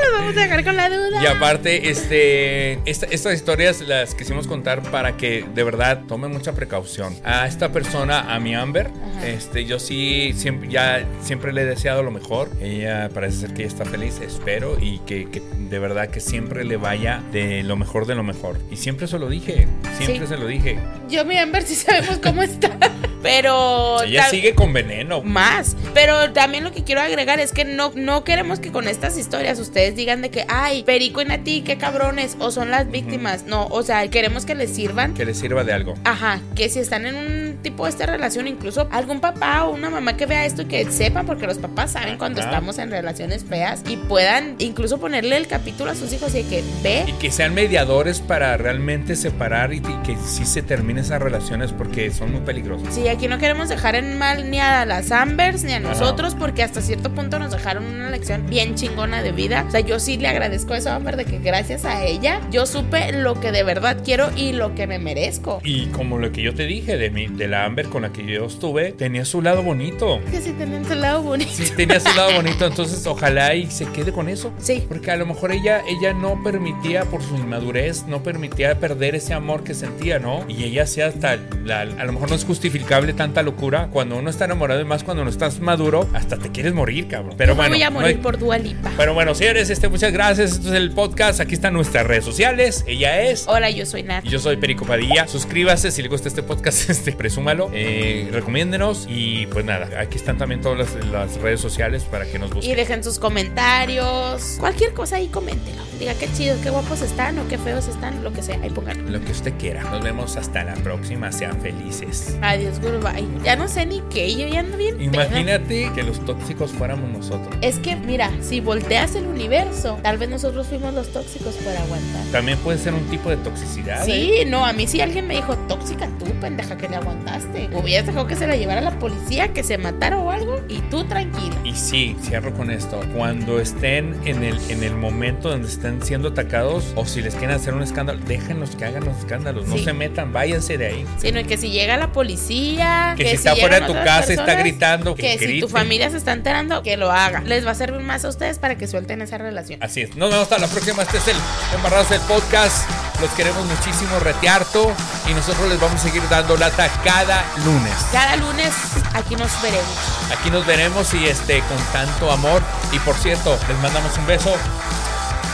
Lo vamos a dejar con la duda. Y aparte, este, esta- estas historias las quisimos contar para que de verdad tomen mucha precaución. A esta persona, a mi Amber, Ajá. este, yo sí siempre, ya siempre le he deseado lo mejor. Ella parece ser que ella está feliz, espero, y que, que de verdad que siempre le vaya de lo mejor de lo mejor. Y siempre se lo dije, siempre Sí. se lo dije. Yo, mi Amber, sí sabemos cómo está. Pero. Ella sigue con veneno. Más. Pero también lo que quiero agregar es que no, no queremos que con estas historias ustedes digan de que, ay, Perico y Nati, qué cabrones, o son las víctimas. No, o sea, queremos que les sirvan. Que le sirva de algo. Ajá, que si están en un tipo de esta relación, incluso algún papá o una mamá que vea esto y que sepan, porque los papás saben cuando estamos en relaciones feas y puedan incluso ponerle el capítulo a sus hijos y que ve Y que sean mediadores para realmente separar y, y que sí se terminen esas relaciones porque son muy peligrosas. Sí, aquí no queremos dejar en mal ni a las Ambers ni a nosotros porque hasta cierto punto nos dejaron una lección bien chingona de vida. O sea, yo sí le agradezco eso a Amber de que gracias a ella yo supe lo que de verdad quiero y lo que me merezco. Y como lo que yo te dije de, mi, de la Amber con la que yo estuve, tenía su lado bonito. Que sí tienen su lado bonito. Sí, tenía su lado bonito, entonces ojalá y se quede con eso. Sí. Porque a lo mejor ella, ella no permitía, por su inmadurez, no permitía perder ese amor que sentía, ¿no? Y ella hacía hasta, la- a lo mejor no es justificable tanta locura. Cuando uno está enamorado y más cuando no estás maduro, hasta te quieres morir, cabrón. Pero Yo bueno. voy a no morir hay- por Dualipa. Pero bueno, señores, este, muchas gracias. Esto es el podcast. Aquí están nuestras redes sociales. Ella es. Hola, yo soy Nat. Y yo soy Perico Padilla. Suscríbase si le gusta este podcast, este, presúmalo. Eh, recomiéndenos. Y pues nada, aquí están también todas las, las redes sociales para que nos Y busquen. dejen sus comentarios. Cualquier cosa ahí, coméntelo. Diga qué chidos, qué guapos están o qué feos están, lo que sea. Ahí pónganlo. Lo que usted quiera. Nos vemos hasta la próxima. Sean felices. Adiós, goodbye. Ya no sé ni qué, yo ya ando bien. Imagínate que los tóxicos fuéramos nosotros. Es que, mira, si volteas el universo, tal vez nosotros fuimos los tóxicos por aguantar. También puede ser un tipo de toxicidad. ¿eh? Sí, no, a mí si alguien me dijo tóxica tú, pendeja, que le aguantaste. Hubieras dejado que se la llevara la policía, que se matara o algo, y tú tranquila. Y sí, cierro con esto. Cuando estén en el, en el momento donde estén siendo atacados o si les quieren hacer un escándalo, déjenlos que hagan los escándalos. No Sí. se metan, váyanse de ahí. Sino que si llega la policía, Que si está fuera llegan de tu casa, está gritando, que que si tu familia se está enterando, que lo haga. Les va a servir más a ustedes para que suelten esa relación. Así es. Nos vemos hasta la próxima. Este es el Embarrados del Podcast. Los queremos muchísimo, retearto. Y nosotros les vamos a seguir dando lata cada lunes. Cada lunes aquí nos veremos. Aquí nos veremos y este con tanto amor. Y por cierto, les mandamos un beso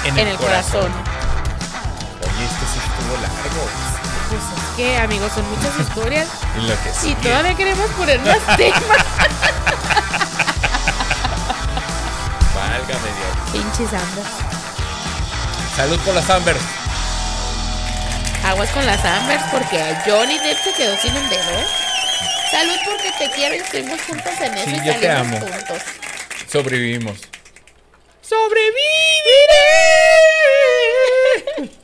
en, En el corazón. Oye, este sí estuvo largo que, amigos, son muchas historias. Lo que sí. Y todavía queremos poner más temas. Válgame Dios. Pinches. Salud por las Ambers. Aguas con las Ambers porque Johnny Depp se quedó sin un dedo. Salud porque te quiero y estuvimos juntos en eso y yo te amo. juntos. Sobrevivimos. Sobreviviré.